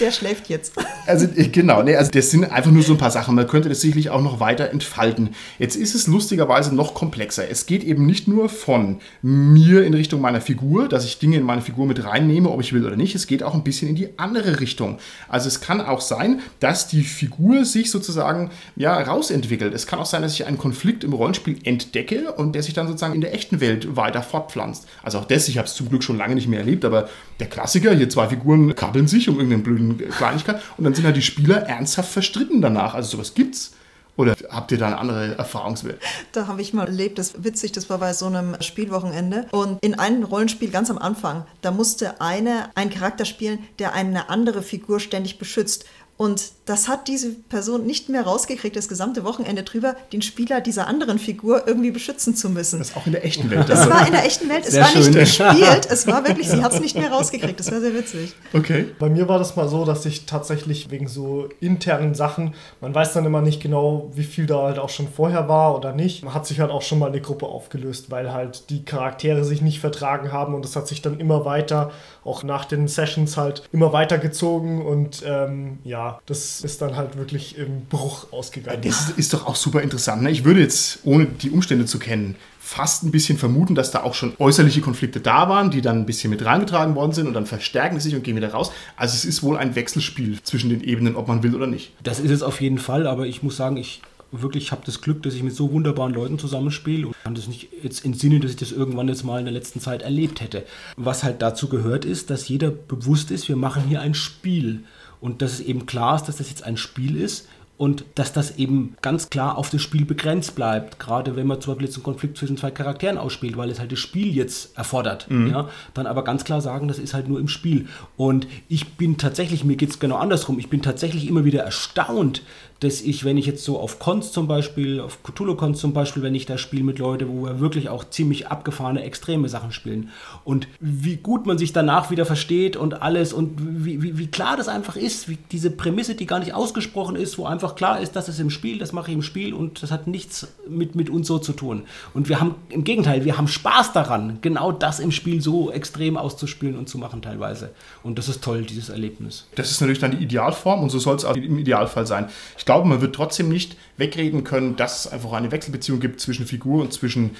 S2: Der schläft jetzt.
S1: Also äh, genau, nee, also das sind einfach nur so ein paar Sachen. Man könnte das sicherlich auch noch weiter entfalten. Jetzt ist es lustigerweise noch komplexer. Es geht eben nicht nur von mir in Richtung meiner Figur, dass ich Dinge in meine Figur mit reinnehme, ob ich will oder nicht. Es geht auch ein bisschen in die andere Richtung. Also es kann auch sein, dass die Figur sich sozusagen ja rausentwickelt. Es kann auch sein, dass ich einen Konflikt im Rollenspiel entdecke und der sich dann sozusagen in der echten Welt weiter fortpflanzt. Also auch das, ich habe es zum Glück schon lange nicht mehr erlebt, aber der Klassiker, hier zwei Figuren kabbeln sich um irgendeinen blöden Kleinigkeit und dann sind halt die Spieler ernsthaft verstritten danach. Also sowas gibt's. Oder habt ihr da eine andere Erfahrungswelt?
S2: Da habe ich mal erlebt, das ist witzig, das war bei so einem Spielwochenende. Und in einem Rollenspiel ganz am Anfang, da musste eine einen Charakter spielen, der eine andere Figur ständig beschützt. Und das hat diese Person nicht mehr rausgekriegt, das gesamte Wochenende drüber, den Spieler dieser anderen Figur irgendwie beschützen zu müssen.
S1: Das ist auch in der echten Welt.
S2: Das war in der echten Welt. Es sehr war schön. nicht gespielt. Es war *laughs* wirklich, sie hat es nicht mehr rausgekriegt. Das war sehr witzig.
S1: Okay.
S4: Bei mir war das mal so, dass ich tatsächlich wegen so internen Sachen, man weiß dann immer nicht genau, wie viel da halt auch schon vorher war oder nicht. Man hat sich halt auch schon mal eine Gruppe aufgelöst, weil halt die Charaktere sich nicht vertragen haben und es hat sich dann immer weiter, auch nach den Sessions halt immer weiter gezogen und ähm, ja, das ist dann halt wirklich im Bruch ausgegangen.
S1: Das ist, doch auch super interessant. Ne? Ich würde jetzt, ohne die Umstände zu kennen, fast ein bisschen vermuten, dass da auch schon äußerliche Konflikte da waren, die dann ein bisschen mit reingetragen worden sind und dann verstärken sie sich und gehen wieder raus. Also es ist wohl ein Wechselspiel zwischen den Ebenen, ob man will oder nicht.
S3: Das ist es auf jeden Fall, aber ich muss sagen, ich wirklich, ich habe das Glück, dass ich mit so wunderbaren Leuten zusammenspiele und kann das nicht jetzt entsinnen, dass ich das irgendwann jetzt mal in der letzten Zeit erlebt hätte. Was halt dazu gehört ist, dass jeder bewusst ist, wir machen hier ein Spiel. Und dass es eben klar ist, dass das jetzt ein Spiel ist, und dass das eben ganz klar auf das Spiel begrenzt bleibt. Gerade wenn man zum Beispiel jetzt einen Konflikt zwischen zwei Charakteren ausspielt, weil es halt das Spiel jetzt erfordert. Mhm. Ja, dann aber ganz klar sagen, das ist halt nur im Spiel. Und ich bin tatsächlich, mir geht es genau andersrum, ich bin tatsächlich immer wieder erstaunt, dass ich, wenn ich jetzt so auf Cons zum Beispiel, auf Cthulhu-Cons zum Beispiel, wenn ich da spiele mit Leuten, wo wir wirklich auch ziemlich abgefahrene, extreme Sachen spielen und wie gut man sich danach wieder versteht und alles und wie, wie, wie klar das einfach ist, wie diese Prämisse, die gar nicht ausgesprochen ist, wo einfach klar ist, das ist im Spiel, das mache ich im Spiel und das hat nichts mit, mit uns so zu tun. Und wir haben, im Gegenteil, wir haben Spaß daran, genau das im Spiel so extrem auszuspielen und zu machen teilweise. Und das ist toll, dieses Erlebnis.
S1: Das ist natürlich dann die Idealform und so soll es auch im Idealfall sein. Ich glaube, man wird trotzdem nicht wegreden können, dass es einfach eine Wechselbeziehung gibt zwischen Figur und zwischen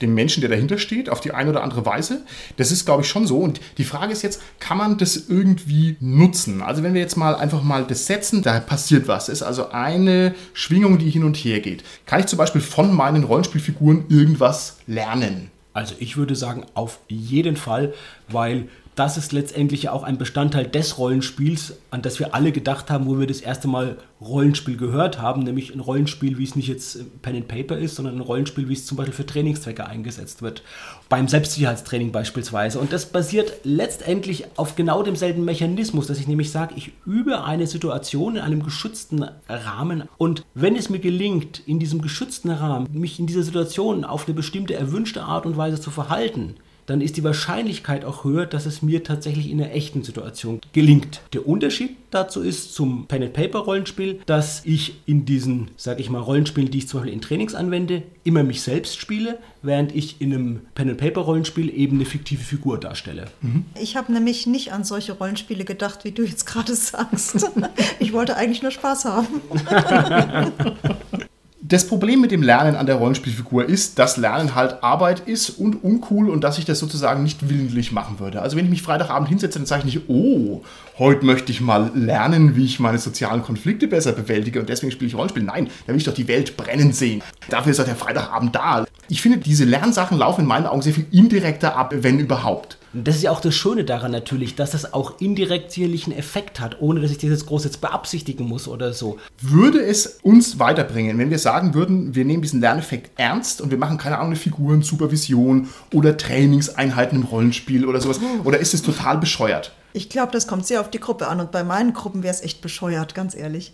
S1: dem Menschen, der dahinter steht, auf die eine oder andere Weise. Das ist, glaube ich, schon so. Und die Frage ist jetzt, kann man das irgendwie nutzen? Also wenn wir jetzt mal einfach mal das setzen, da passiert was. Das ist also eine Schwingung, die hin und her geht. Kann ich zum Beispiel von meinen Rollenspielfiguren irgendwas lernen?
S3: Also ich würde sagen, auf jeden Fall, weil das ist letztendlich auch ein Bestandteil des Rollenspiels, an das wir alle gedacht haben, wo wir das erste Mal Rollenspiel gehört haben, nämlich ein Rollenspiel, wie es nicht jetzt Pen and Paper ist, sondern ein Rollenspiel, wie es zum Beispiel für Trainingszwecke eingesetzt wird. Beim Selbstsicherheitstraining beispielsweise. Und das basiert letztendlich auf genau demselben Mechanismus, dass ich nämlich sage, ich übe eine Situation in einem geschützten Rahmen und wenn es mir gelingt, in diesem geschützten Rahmen, mich in dieser Situation auf eine bestimmte erwünschte Art und Weise zu verhalten, dann ist die Wahrscheinlichkeit auch höher, dass es mir tatsächlich in einer echten Situation gelingt. Der Unterschied dazu ist zum Pen and Paper Rollenspiel, dass ich in diesen, sage ich mal, Rollenspielen, die ich zum Beispiel in Trainings anwende, immer mich selbst spiele, während ich in einem Pen and Paper Rollenspiel eben eine fiktive Figur darstelle.
S2: Mhm. Ich habe nämlich nicht an solche Rollenspiele gedacht, wie du jetzt gerade sagst. *laughs* ich wollte eigentlich nur Spaß haben. *laughs*
S1: Das Problem mit dem Lernen an der Rollenspielfigur ist, dass Lernen halt Arbeit ist und uncool und dass ich das sozusagen nicht willentlich machen würde. Also wenn ich mich Freitagabend hinsetze, dann sage ich nicht, oh, heute möchte ich mal lernen, wie ich meine sozialen Konflikte besser bewältige und deswegen spiele ich Rollenspiel. Nein, da will ich doch die Welt brennen sehen. Dafür ist doch der Freitagabend da. Ich finde, diese Lernsachen laufen in meinen Augen sehr viel indirekter ab, wenn überhaupt.
S3: Das ist ja auch das Schöne daran natürlich, dass das auch indirekt sicherlich einen Effekt hat, ohne dass ich das jetzt groß jetzt beabsichtigen muss oder so.
S1: Würde es uns weiterbringen, wenn wir sagen würden, wir nehmen diesen Lerneffekt ernst und wir machen keine Ahnung, eine Figurensupervision oder Trainingseinheiten im Rollenspiel oder sowas? Oder ist es total bescheuert?
S2: Ich glaube, das kommt sehr auf die Gruppe an und bei meinen Gruppen wäre es echt bescheuert, ganz ehrlich.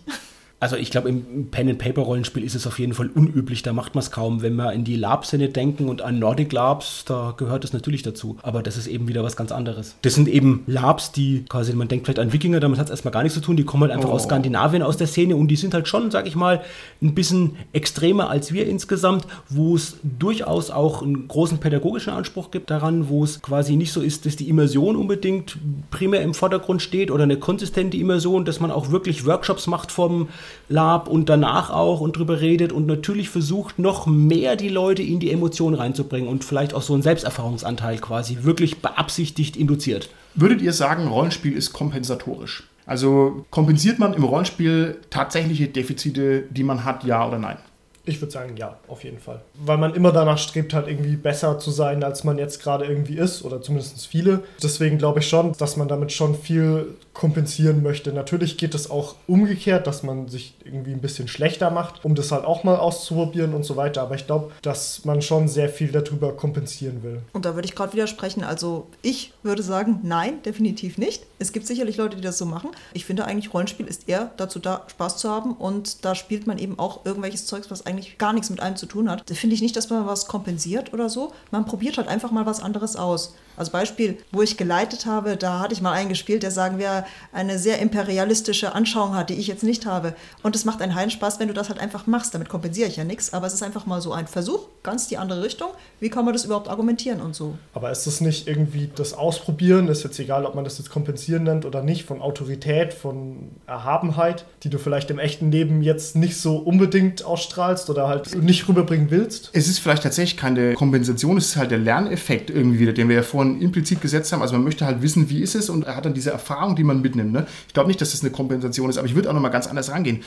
S3: Also ich glaube, im Pen-and-Paper-Rollenspiel ist es auf jeden Fall unüblich, da macht man es kaum. Wenn wir in die Lab-Szene denken und an Nordic Labs, da gehört es natürlich dazu. Aber das ist eben wieder was ganz anderes. Das sind eben Labs, die quasi, man denkt vielleicht an Wikinger, damit hat es erstmal gar nichts zu tun, die kommen halt einfach oh. aus Skandinavien, aus der Szene und die sind halt schon, sag ich mal, ein bisschen extremer als wir insgesamt, wo es durchaus auch einen großen pädagogischen Anspruch gibt daran, wo es quasi nicht so ist, dass die Immersion unbedingt primär im Vordergrund steht oder eine konsistente Immersion, dass man auch wirklich Workshops macht vom Lab und danach auch und drüber redet und natürlich versucht, noch mehr die Leute in die Emotionen reinzubringen und vielleicht auch so einen Selbsterfahrungsanteil quasi wirklich beabsichtigt induziert.
S1: Würdet ihr sagen, Rollenspiel ist kompensatorisch? Also kompensiert man im Rollenspiel tatsächliche Defizite, die man hat, ja oder nein?
S4: Ich würde sagen, ja, auf jeden Fall. Weil man immer danach strebt, halt irgendwie besser zu sein, als man jetzt gerade irgendwie ist, oder zumindest viele. Deswegen glaube ich schon, dass man damit schon viel kompensieren möchte. Natürlich geht es auch umgekehrt, dass man sich irgendwie ein bisschen schlechter macht, um das halt auch mal auszuprobieren und so weiter. Aber ich glaube, dass man schon sehr viel darüber kompensieren will.
S2: Und da würde ich gerade widersprechen. Also ich würde sagen, nein, definitiv nicht. Es gibt sicherlich Leute, die das so machen. Ich finde eigentlich, Rollenspiel ist eher dazu da, Spaß zu haben. Und da spielt man eben auch irgendwelches Zeugs, was eigentlich eigentlich gar nichts mit einem zu tun hat. Finde ich nicht, dass man was kompensiert oder so. Man probiert halt einfach mal was anderes aus. Also Beispiel, wo ich geleitet habe, da hatte ich mal einen gespielt, der sagen wir eine sehr imperialistische Anschauung hat, die ich jetzt nicht habe. Und es macht einen heilen Spaß, wenn du das halt einfach machst. Damit kompensiere ich ja nichts, aber es ist einfach mal so ein Versuch, ganz die andere Richtung. Wie kann man das überhaupt argumentieren und so?
S4: Aber ist das nicht irgendwie das Ausprobieren? Ist jetzt egal, ob man das jetzt kompensieren nennt oder nicht, von Autorität, von Erhabenheit, die du vielleicht im echten Leben jetzt nicht so unbedingt ausstrahlst oder halt nicht rüberbringen willst?
S1: Es ist vielleicht tatsächlich keine Kompensation, es ist halt der Lerneffekt irgendwie wieder, den wir ja vorhin schon implizit gesetzt haben. Also man möchte halt wissen, wie ist es und er hat dann diese Erfahrung, die man mitnimmt. Ne? Ich glaube nicht, dass das eine Kompensation ist, aber ich würde auch nochmal ganz anders rangehen.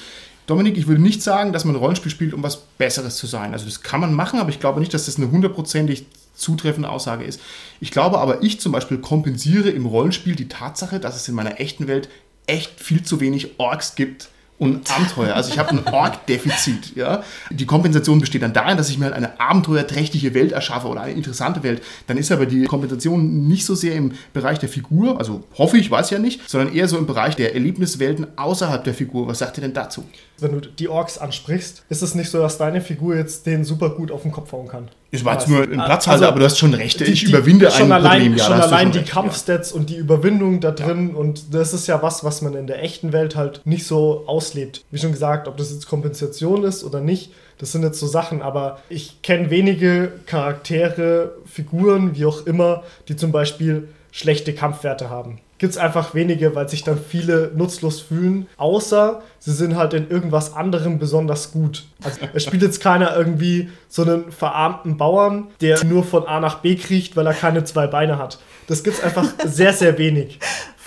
S1: Dominik, ich würde nicht sagen, dass man ein Rollenspiel spielt, um was Besseres zu sein. Also das kann man machen, aber ich glaube nicht, dass das eine hundertprozentig zutreffende Aussage ist. Ich glaube aber, ich zum Beispiel kompensiere im Rollenspiel die Tatsache, dass es in meiner echten Welt echt viel zu wenig Orks gibt, und Abenteuer. Also ich habe ein Org-Defizit. Ja? Die Kompensation besteht dann darin, dass ich mir halt eine abenteuerträchtige Welt erschaffe oder eine interessante Welt. Dann ist aber die Kompensation nicht so sehr im Bereich der Figur, also hoffe ich, weiß ja nicht, sondern eher so im Bereich der Erlebniswelten außerhalb der Figur. Was sagt ihr denn dazu?
S4: Wenn du die Orks ansprichst, ist es nicht so, dass deine Figur jetzt den super gut auf den Kopf hauen kann.
S1: Es war jetzt nur ein Platzhalter, also, aber du hast schon recht. Ich die, überwinde
S4: schon
S1: ein
S4: allein,
S1: Problem.
S4: Ja, schon allein die recht, Kampfstats ja. und die Überwindung da drin. Ja. Und das ist ja was, was man in der echten Welt halt nicht so auslebt. Wie schon gesagt, ob das jetzt Kompensation ist oder nicht, das sind jetzt so Sachen. Aber ich kenne wenige Charaktere, Figuren, wie auch immer, die zum Beispiel schlechte Kampfwerte haben gibt es einfach wenige, weil sich dann viele nutzlos fühlen, außer sie sind halt in irgendwas anderem besonders gut. Also es spielt jetzt keiner irgendwie so einen verarmten Bauern, der nur von A nach B kriecht, weil er keine zwei Beine hat. Das gibt es einfach sehr, sehr wenig.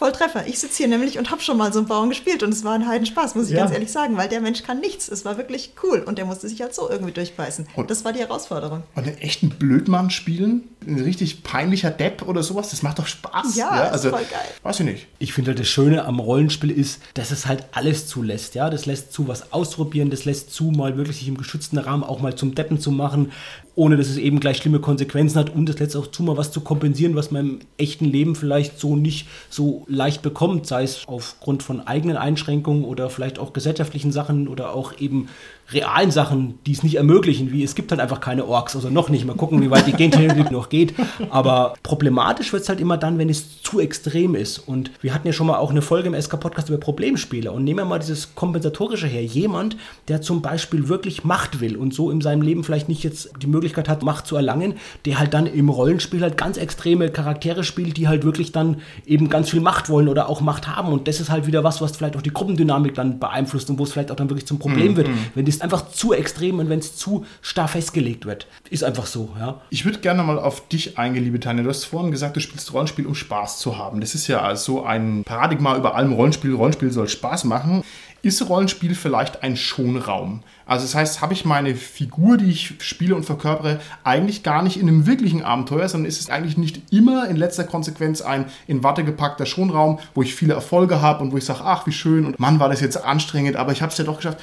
S2: Volltreffer. Ich sitze hier nämlich und habe schon mal so einen Bauern gespielt und es war ein Heidenspaß, muss ich ja. ganz ehrlich sagen, weil der Mensch kann nichts. Es war wirklich cool und der musste sich halt so irgendwie durchbeißen. Und das war die Herausforderung.
S1: Und einen echten Blödmann spielen, ein richtig peinlicher Depp oder sowas, das macht doch Spaß.
S2: Ja, ja also, voll geil.
S1: Weiß ich nicht.
S3: Ich finde halt das Schöne am Rollenspiel ist, dass es halt alles zulässt. Ja, das lässt zu was ausprobieren, das lässt zu, mal wirklich sich im geschützten Rahmen auch mal zum Deppen zu machen ohne dass es eben gleich schlimme Konsequenzen hat und es lässt auch zu, mal was zu kompensieren, was man im echten Leben vielleicht so nicht so leicht bekommt, sei es aufgrund von eigenen Einschränkungen oder vielleicht auch gesellschaftlichen Sachen oder auch eben realen Sachen, die es nicht ermöglichen, wie es gibt halt einfach keine Orks, also noch nicht. Mal gucken, wie weit die Gentechnik *laughs* noch geht. Aber problematisch wird es halt immer dann, wenn es zu extrem ist. Und wir hatten ja schon mal auch eine Folge im SK-Podcast über Problemspiele. Und nehmen wir mal dieses Kompensatorische her. Jemand, der zum Beispiel wirklich Macht will und so in seinem Leben vielleicht nicht jetzt die Möglichkeit hat, Macht zu erlangen, der halt dann im Rollenspiel halt ganz extreme Charaktere spielt, die halt wirklich dann eben ganz viel Macht wollen oder auch Macht haben. Und das ist halt wieder was, was vielleicht auch die Gruppendynamik dann beeinflusst und wo es vielleicht auch dann wirklich zum Problem mhm. wird, wenn das einfach zu extrem und wenn es zu starr festgelegt wird. Ist einfach so, ja.
S1: Ich würde gerne mal auf dich eingehen, liebe Tanja. Du hast vorhin gesagt, du spielst Rollenspiel, um Spaß zu haben. Das ist ja so ein Paradigma über allem Rollenspiel. Rollenspiel soll Spaß machen. Ist Rollenspiel vielleicht ein Schonraum? Also das heißt, habe ich meine Figur, die ich spiele und verkörpere, eigentlich gar nicht in einem wirklichen Abenteuer, sondern ist es eigentlich nicht immer in letzter Konsequenz ein in Watte gepackter Schonraum, wo ich viele Erfolge habe und wo ich sage, ach, wie schön und Mann, war das jetzt anstrengend, aber ich habe es ja doch geschafft.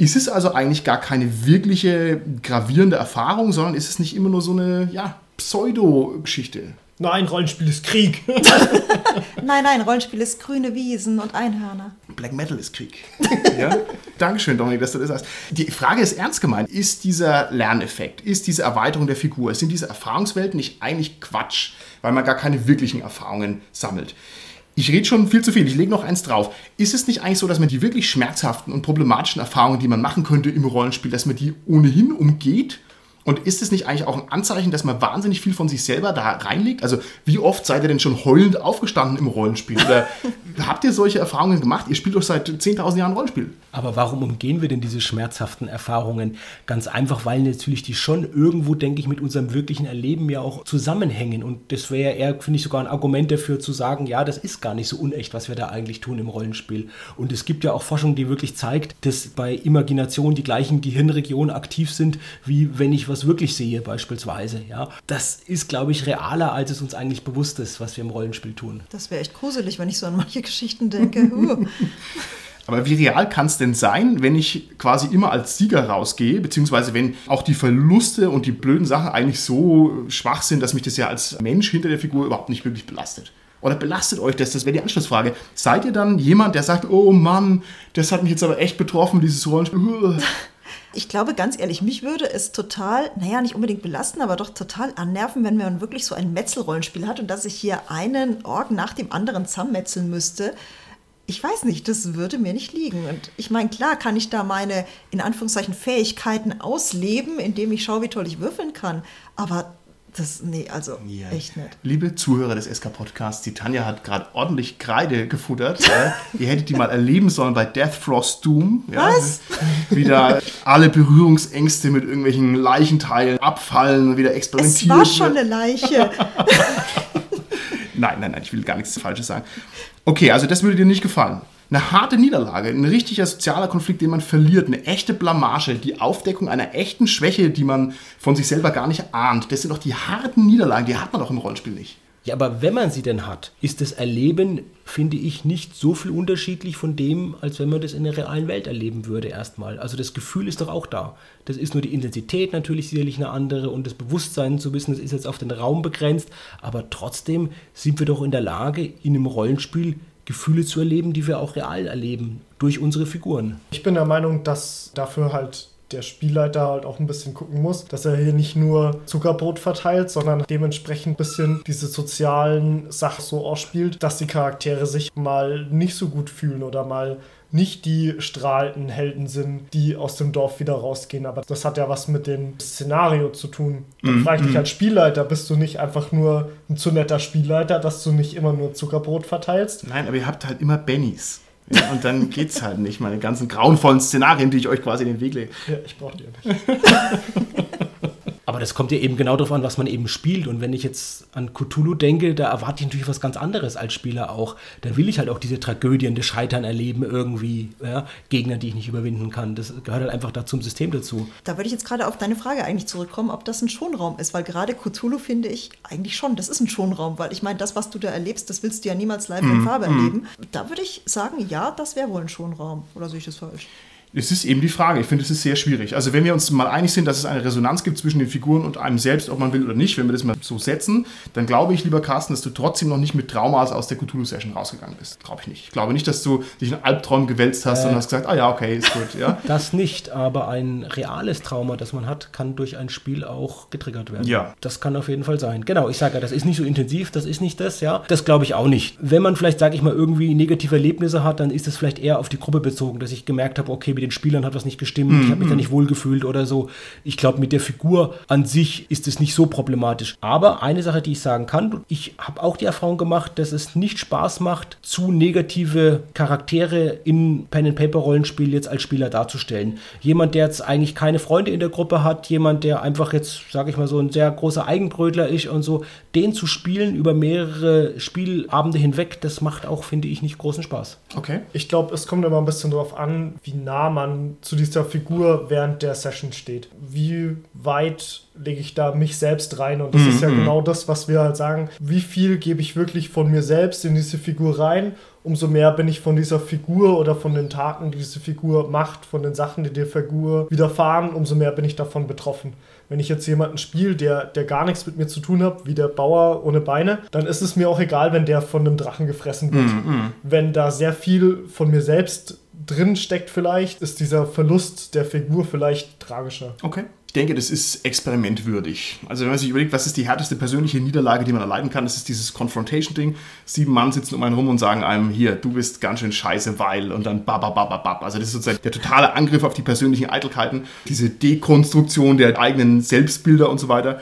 S1: Ist es also eigentlich gar keine wirkliche gravierende Erfahrung, sondern ist es nicht immer nur so eine ja, Pseudo-Geschichte?
S4: Nein, Rollenspiel ist Krieg. *laughs*
S2: nein, nein, Rollenspiel ist grüne Wiesen und Einhörner.
S1: Black Metal ist Krieg. *laughs* ja? Dankeschön, Dominik, dass du das sagst. Die Frage ist ernst gemeint. Ist dieser Lerneffekt, ist diese Erweiterung der Figur, sind diese Erfahrungswelten nicht eigentlich Quatsch, weil man gar keine wirklichen Erfahrungen sammelt? Ich rede schon viel zu viel, ich lege noch eins drauf. Ist es nicht eigentlich so, dass man die wirklich schmerzhaften und problematischen Erfahrungen, die man machen könnte im Rollenspiel, dass man die ohnehin umgeht? Und ist es nicht eigentlich auch ein Anzeichen, dass man wahnsinnig viel von sich selber da reinlegt? Also, wie oft seid ihr denn schon heulend aufgestanden im Rollenspiel? Oder *laughs* habt ihr solche Erfahrungen gemacht? Ihr spielt doch seit 10.000 Jahren Rollenspiel.
S3: Aber warum umgehen wir denn diese schmerzhaften Erfahrungen? Ganz einfach, weil natürlich die schon irgendwo, denke ich, mit unserem wirklichen Erleben ja auch zusammenhängen. Und das wäre eher, finde ich, sogar ein Argument dafür zu sagen, ja, das ist gar nicht so unecht, was wir da eigentlich tun im Rollenspiel. Und es gibt ja auch Forschung, die wirklich zeigt, dass bei Imagination die gleichen Gehirnregionen aktiv sind, wie wenn ich was wirklich sehe, beispielsweise. Ja, das ist, glaube ich, realer, als es uns eigentlich bewusst ist, was wir im Rollenspiel tun.
S2: Das wäre echt gruselig, wenn ich so an manche Geschichten denke. Uh. *laughs*
S1: Aber wie real kann es denn sein, wenn ich quasi immer als Sieger rausgehe, beziehungsweise wenn auch die Verluste und die blöden Sachen eigentlich so schwach sind, dass mich das ja als Mensch hinter der Figur überhaupt nicht wirklich belastet? Oder belastet euch das? Das wäre die Anschlussfrage. Seid ihr dann jemand, der sagt, oh Mann, das hat mich jetzt aber echt betroffen, dieses Rollenspiel? *laughs*
S2: Ich glaube, ganz ehrlich, mich würde es total, naja, nicht unbedingt belasten, aber doch total annerven, wenn man wirklich so ein Metzelrollenspiel hat und dass ich hier einen Org nach dem anderen zusammenmetzeln müsste ich weiß nicht, das würde mir nicht liegen. Und ich meine, klar kann ich da meine, in Anführungszeichen, Fähigkeiten ausleben, indem ich schaue, wie toll ich würfeln kann. Aber das, nee, also ja. echt nicht.
S1: Liebe Zuhörer des SK-Podcasts, die Tanja hat gerade ordentlich Kreide gefuttert. ja. *laughs* Ihr hättet die mal erleben sollen bei Death Frost Doom.
S2: Ja. Was?
S1: Wie da alle Berührungsängste mit irgendwelchen Leichenteilen abfallen und wieder experimentieren.
S2: Es war schon eine Leiche. *laughs*
S1: Nein, nein, nein, ich will gar nichts Falsches sagen. Okay, also das würde dir nicht gefallen. Eine harte Niederlage, ein richtiger sozialer Konflikt, den man verliert, eine echte Blamage, die Aufdeckung einer echten Schwäche, die man von sich selber gar nicht ahnt. Das sind doch die harten Niederlagen, die hat man doch im Rollenspiel nicht.
S3: Ja, aber wenn man sie denn hat, ist das Erleben, finde ich, nicht so viel unterschiedlich von dem, als wenn man das in der realen Welt erleben würde erstmal. Also das Gefühl ist doch auch da. Das ist nur die Intensität natürlich sicherlich eine andere und das Bewusstsein zu wissen, das ist jetzt auf den Raum begrenzt, aber trotzdem sind wir doch in der Lage, in einem Rollenspiel Gefühle zu erleben, die wir auch real erleben, durch unsere Figuren.
S4: Ich bin der Meinung, dass dafür halt der Spielleiter halt auch ein bisschen gucken muss, dass er hier nicht nur Zuckerbrot verteilt, sondern dementsprechend ein bisschen diese sozialen Sachen so ausspielt, dass die Charaktere sich mal nicht so gut fühlen oder mal nicht die strahlenden Helden sind, die aus dem Dorf wieder rausgehen. Aber das hat ja was mit dem Szenario zu tun. Dann mm, frage ich dich mm. als Spielleiter, bist du nicht einfach nur ein zu netter Spielleiter, dass du nicht immer nur Zuckerbrot verteilst?
S1: Nein, aber ihr habt halt immer Bennys. Ja, und dann geht's halt nicht. Meine ganzen grauenvollen Szenarien, die ich euch quasi in den Weg lege.
S4: Ja, ich brauche die ja nicht. *laughs*
S3: Aber das kommt ja eben genau darauf an, was man eben spielt. Und wenn ich jetzt an Cthulhu denke, da erwarte ich natürlich was ganz anderes als Spieler auch. Da will ich halt auch diese Tragödien des Scheitern erleben irgendwie. Ja? Gegner, die ich nicht überwinden kann. Das gehört halt einfach da zum System dazu.
S2: Da würde ich jetzt gerade auf deine Frage eigentlich zurückkommen, ob das ein Schonraum ist. Weil gerade Cthulhu finde ich eigentlich schon, das ist ein Schonraum. Weil ich meine, das, was du da erlebst, das willst du ja niemals live in mhm. Farbe mm. erleben. Da würde ich sagen, ja, das wäre wohl ein Schonraum. Oder sehe ich das falsch?
S1: Es ist eben die Frage. Ich finde, es ist sehr schwierig. Also, wenn wir uns mal einig sind, dass es eine Resonanz gibt zwischen den Figuren und einem selbst, ob man will oder nicht, wenn wir das mal so setzen, dann glaube ich, lieber Carsten, dass du trotzdem noch nicht mit Traumas aus der Cthulhu-Session rausgegangen bist. Glaube ich nicht. Ich glaube nicht, dass du dich in Albträumen gewälzt hast äh, und hast gesagt, ah ja, okay, ist gut. Ja? *laughs*
S3: Das nicht, aber ein reales Trauma, das man hat, kann durch ein Spiel auch getriggert werden.
S1: Ja.
S3: Das kann auf jeden Fall sein. Genau, ich sage ja, das ist nicht so intensiv, das ist nicht das, ja. Das glaube ich auch nicht. Wenn man vielleicht, sage ich mal, irgendwie negative Erlebnisse hat, dann ist das vielleicht eher auf die Gruppe bezogen, dass ich gemerkt habe, okay, mit den Spielern hat was nicht gestimmt, mhm. ich habe mich da nicht wohlgefühlt oder so. Ich glaube, mit der Figur an sich ist es nicht so problematisch. Aber eine Sache, die ich sagen kann, ich habe auch die Erfahrung gemacht, dass es nicht Spaß macht, zu negative Charaktere in Pen-and-Paper-Rollenspiel jetzt als Spieler darzustellen. Jemand, der jetzt eigentlich keine Freunde in der Gruppe hat, jemand, der einfach jetzt, sage ich mal, so ein sehr großer Eigenbrötler ist und so, den zu spielen über mehrere Spielabende hinweg, das macht auch, finde ich, nicht großen Spaß.
S4: Okay. Ich glaube, es kommt immer ein bisschen darauf an, wie nah man zu dieser Figur während der Session steht. Wie weit lege ich da mich selbst rein? Und das mhm. ist ja mhm. genau das, was wir halt sagen. Wie viel gebe ich wirklich von mir selbst in diese Figur rein? Umso mehr bin ich von dieser Figur oder von den Taten, die diese Figur macht, von den Sachen, die der Figur widerfahren, umso mehr bin ich davon betroffen. Wenn ich jetzt jemanden spiele, der, der gar nichts mit mir zu tun hat, wie der Bauer ohne Beine, dann ist es mir auch egal, wenn der von einem Drachen gefressen wird. Mhm. mhm. Wenn da sehr viel von mir selbst drin steckt vielleicht, ist dieser Verlust der Figur vielleicht tragischer.
S1: Okay. Ich denke, das ist experimentwürdig. Also wenn man sich überlegt, was ist die härteste persönliche Niederlage, die man erleiden kann, das ist dieses Confrontation-Ding. Sieben Mann sitzen um einen rum und sagen einem, hier, du bist ganz schön scheiße, weil und dann bababababab. Also das ist sozusagen der totale Angriff auf die persönlichen Eitelkeiten, diese Dekonstruktion der eigenen Selbstbilder und so weiter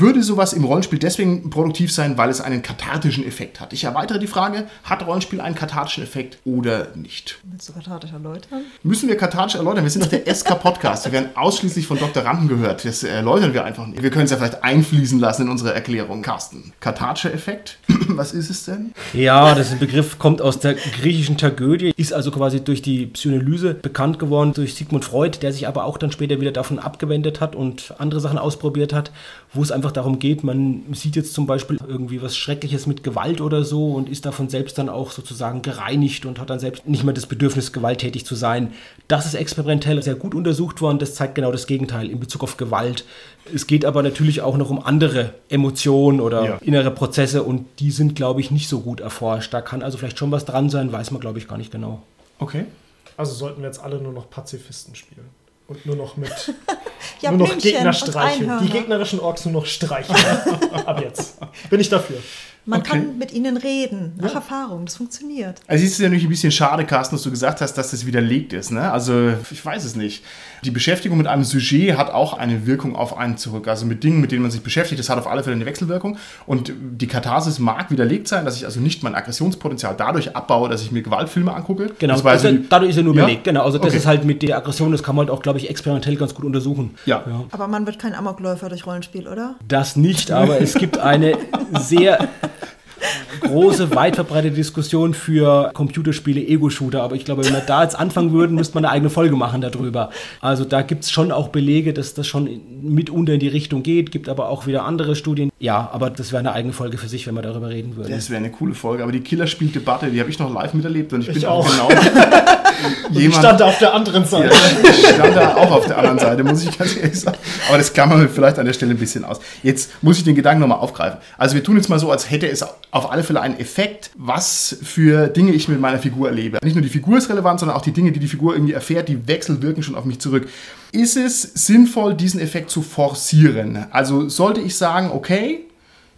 S1: würde sowas im Rollenspiel deswegen produktiv sein, weil es einen kathartischen Effekt hat? Ich erweitere die Frage, hat Rollenspiel einen kathartischen Effekt oder nicht?
S2: Willst du kathartisch erläutern?
S1: Müssen wir kathartisch erläutern? Wir sind doch der SK-Podcast. Wir werden ausschließlich von Doktoranden gehört. Das erläutern wir einfach nicht. Wir können es ja vielleicht einfließen lassen in unsere Erklärung. Carsten, kathartischer Effekt? *clears throat* Was ist es denn?
S3: Ja, das ist ein Begriff, kommt aus der griechischen Tragödie, ist also quasi durch die Psychoanalyse bekannt geworden, durch Sigmund Freud, der sich aber auch dann später wieder davon abgewendet hat und andere Sachen ausprobiert hat, wo es einfach darum geht, man sieht jetzt zum Beispiel irgendwie was Schreckliches mit Gewalt oder so und ist davon selbst dann auch sozusagen gereinigt und hat dann selbst nicht mehr das Bedürfnis, gewalttätig zu sein. Das ist experimentell sehr gut untersucht worden. Das zeigt genau das Gegenteil in Bezug auf Gewalt. Es geht aber natürlich auch noch um andere Emotionen oder ja. innere Prozesse und die sind, glaube ich, nicht so gut erforscht. Da kann also vielleicht schon was dran sein, weiß man, glaube ich, gar nicht genau.
S1: Okay.
S4: Also sollten wir jetzt alle nur noch Pazifisten spielen und nur noch mit *laughs* ja, nur noch Gegner streicheln. Die gegnerischen Orks nur noch streicheln. *laughs* Ab jetzt. Bin ich dafür.
S2: Man okay. kann mit ihnen reden, nach ja. Erfahrung, das funktioniert.
S1: Also es ist ja natürlich ein bisschen schade, Carsten, dass du gesagt hast, dass das widerlegt ist. Ne? Also ich weiß es nicht. Die Beschäftigung mit einem Sujet hat auch eine Wirkung auf einen zurück. Also mit Dingen, mit denen man sich beschäftigt, das hat auf alle Fälle eine Wechselwirkung. Und die Katharsis mag widerlegt sein, dass ich also nicht mein Aggressionspotenzial dadurch abbaue, dass ich mir Gewaltfilme angucke.
S3: Genau,
S1: das
S3: also dadurch ist er nur ja? belegt. Genau, also das okay. ist halt mit der Aggression, das kann man halt auch, glaube ich, experimentell ganz gut untersuchen.
S1: Ja. ja.
S2: Aber man wird kein Amokläufer durch Rollenspiel, oder?
S3: Das nicht, aber es gibt eine sehr große, weit verbreitete Diskussion für Computerspiele, Ego-Shooter. Aber ich glaube, wenn wir da jetzt anfangen würden, müsste man eine eigene Folge machen darüber. Also da gibt es schon auch Belege, dass das schon mitunter in die Richtung geht. Gibt aber auch wieder andere Studien. Ja, aber das wäre eine eigene Folge für sich, wenn wir darüber reden würden.
S1: Das wäre eine coole Folge. Aber die Killerspieldebatte, die habe ich noch live miterlebt und ich,
S4: Ich
S1: bin
S4: auch.
S1: auch genau *laughs*
S4: Und ich stand auf der anderen Seite.
S1: Ja, *laughs* ich stand da auch auf der anderen Seite, muss ich ganz ehrlich sagen. Aber das klammern wir vielleicht an der Stelle ein bisschen aus. Jetzt muss ich den Gedanken nochmal aufgreifen. Also wir tun jetzt mal so, als hätte es auf alle Fälle einen Effekt, was für Dinge ich mit meiner Figur erlebe. Nicht nur die Figur ist relevant, sondern auch die Dinge, die die Figur irgendwie erfährt, die Wechsel wirken schon auf mich zurück. Ist es sinnvoll, diesen Effekt zu forcieren? Also sollte ich sagen, okay,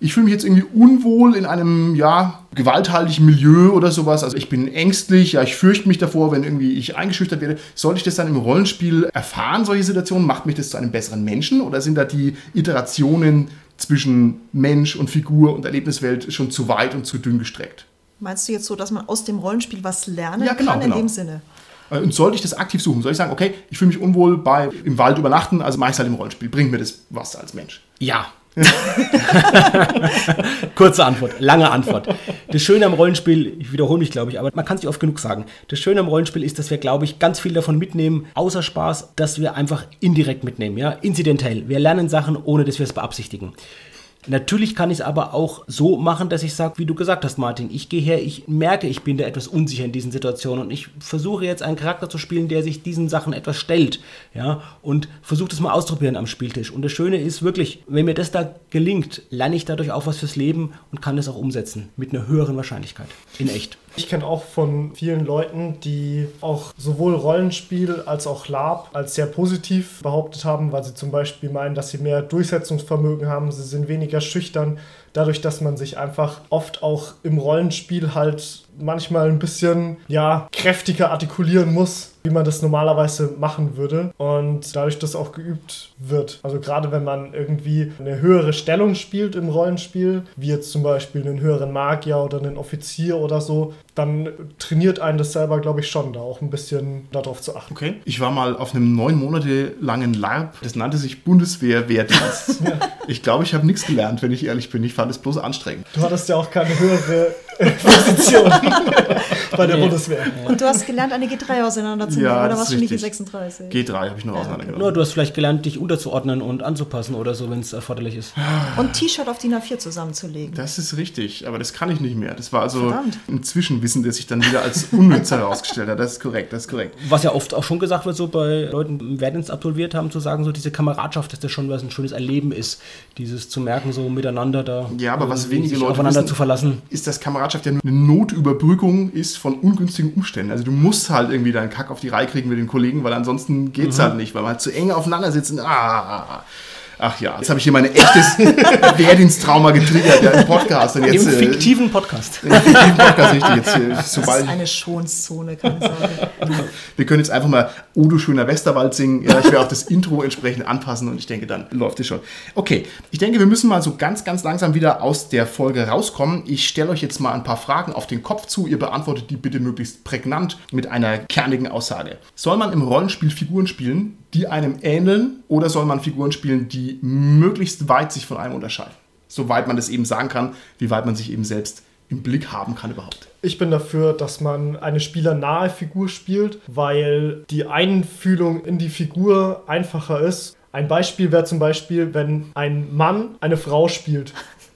S1: ich fühle mich jetzt irgendwie unwohl in einem, ja, gewalthaltigen Milieu oder sowas. Also ich bin ängstlich, ja, ich fürchte mich davor, wenn irgendwie ich eingeschüchtert werde. Sollte ich das dann im Rollenspiel erfahren, solche Situationen? Macht mich das zu einem besseren Menschen? Oder sind da die Iterationen zwischen Mensch und Figur und Erlebniswelt schon zu weit und zu dünn gestreckt?
S2: Meinst du jetzt so, dass man aus dem Rollenspiel was lernen
S1: Ja, genau,
S2: kann
S1: genau.
S2: in dem Sinne?
S1: Äh, Und sollte ich das aktiv suchen? Soll ich sagen, okay, ich fühle mich unwohl bei im Wald übernachten, also mache ich es halt im Rollenspiel. Bringt mir das was als Mensch?
S3: Ja. *laughs* Kurze Antwort, lange Antwort. Das Schöne am Rollenspiel, ich wiederhole mich, glaube ich, aber man kann es nicht oft genug sagen. Das Schöne am Rollenspiel ist, dass wir, glaube ich, ganz viel davon mitnehmen, außer Spaß, dass wir einfach indirekt mitnehmen, ja, inzidentell. Wir lernen Sachen, ohne dass wir es beabsichtigen. Natürlich kann ich es aber auch so machen, dass ich sage, wie du gesagt hast, Martin, ich gehe her, ich merke, ich bin da etwas unsicher in diesen Situationen und ich versuche jetzt einen Charakter zu spielen, der sich diesen Sachen etwas stellt, ja, und versuche das mal auszuprobieren am Spieltisch. Und das Schöne ist wirklich, wenn mir das da gelingt, lerne ich dadurch auch was fürs Leben und kann das auch umsetzen mit einer höheren Wahrscheinlichkeit in echt.
S4: Ich kenne auch von vielen Leuten, die auch sowohl Rollenspiel als auch Lab als sehr positiv behauptet haben, weil sie zum Beispiel meinen, dass sie mehr Durchsetzungsvermögen haben, sie sind weniger schüchtern, dadurch, dass man sich einfach oft auch im Rollenspiel halt manchmal ein bisschen, ja, kräftiger artikulieren muss, wie man das normalerweise machen würde und dadurch das auch geübt wird. Also gerade wenn man irgendwie eine höhere Stellung spielt im Rollenspiel, wie jetzt zum Beispiel einen höheren Magier oder einen Offizier oder so, dann trainiert einen das selber, glaube ich, schon, da auch ein bisschen darauf zu achten.
S1: Okay. Ich war mal auf einem neun Monate langen LARP. Das nannte sich Bundeswehr-Wehrdienst. *laughs* Ich glaube, ich habe nichts gelernt, wenn ich ehrlich bin. Ich fand es bloß anstrengend.
S4: Du hattest ja auch keine höhere Position *laughs* bei der
S3: Nee.
S4: Bundeswehr.
S2: Und du hast gelernt, eine G3 auseinanderzunehmen,
S1: Ja,
S2: oder
S1: das
S2: was
S1: ist
S2: für nicht die
S1: richtig.
S2: 36?
S1: G3 habe ich noch auseinandergenommen.
S3: Nur du hast vielleicht gelernt, dich unterzuordnen und anzupassen oder so, wenn es erforderlich ist.
S2: Und T-Shirt auf DIN A4 zusammenzulegen.
S1: Das ist richtig, aber das kann ich nicht mehr. Das war also
S2: Verdammt.
S1: ein Zwischenwissen, das sich dann wieder als unnütz herausgestellt hat. Das ist korrekt, das ist korrekt.
S3: Was ja oft auch schon gesagt wird, so bei Leuten, die Wehrdienst absolviert haben, zu sagen, so diese Kameradschaft, dass das schon was ein schönes Erleben ist. Dieses zu merken, so miteinander da.
S1: Ja, aber was wenige Leute
S3: aufeinander
S1: wissen,
S3: zu verlassen.
S1: ist, dass Kameradschaft ja nur eine Notüberbrückung ist von ungünstigen Umständen. Also du musst halt irgendwie deinen Kack auf die Reihe kriegen mit den Kollegen, weil ansonsten geht's halt nicht, weil man halt zu eng aufeinander sitzen. Ah. Ach ja, jetzt habe ich hier mein echtes *laughs* Wehrdiensttrauma getriggert ja, im Podcast. Und jetzt,
S3: Im
S1: äh,
S3: fiktiven Podcast.
S1: Im fiktiven Podcast, richtig. Jetzt, äh,
S2: Das
S1: sobald,
S2: ist eine Schonzone, keine Sorge.
S1: wir können jetzt einfach mal Udo Schöner Westerwald singen. Ja, ich werde auch das Intro entsprechend anpassen und ich denke, dann läuft es schon. Okay, ich denke, wir müssen mal so ganz, ganz langsam wieder aus der Folge rauskommen. Ich stelle euch jetzt mal ein paar Fragen auf den Kopf zu. Ihr beantwortet die bitte möglichst prägnant mit einer kernigen Aussage. Soll man im Rollenspiel Figuren spielen, die einem ähneln, oder soll man Figuren spielen, die möglichst weit sich von einem unterscheiden? Soweit man das eben sagen kann, wie weit man sich eben selbst im Blick haben kann überhaupt.
S4: Ich bin dafür, dass man eine spielernahe Figur spielt, weil die Einfühlung in die Figur einfacher ist. Ein Beispiel wäre zum Beispiel, wenn ein Mann eine Frau spielt.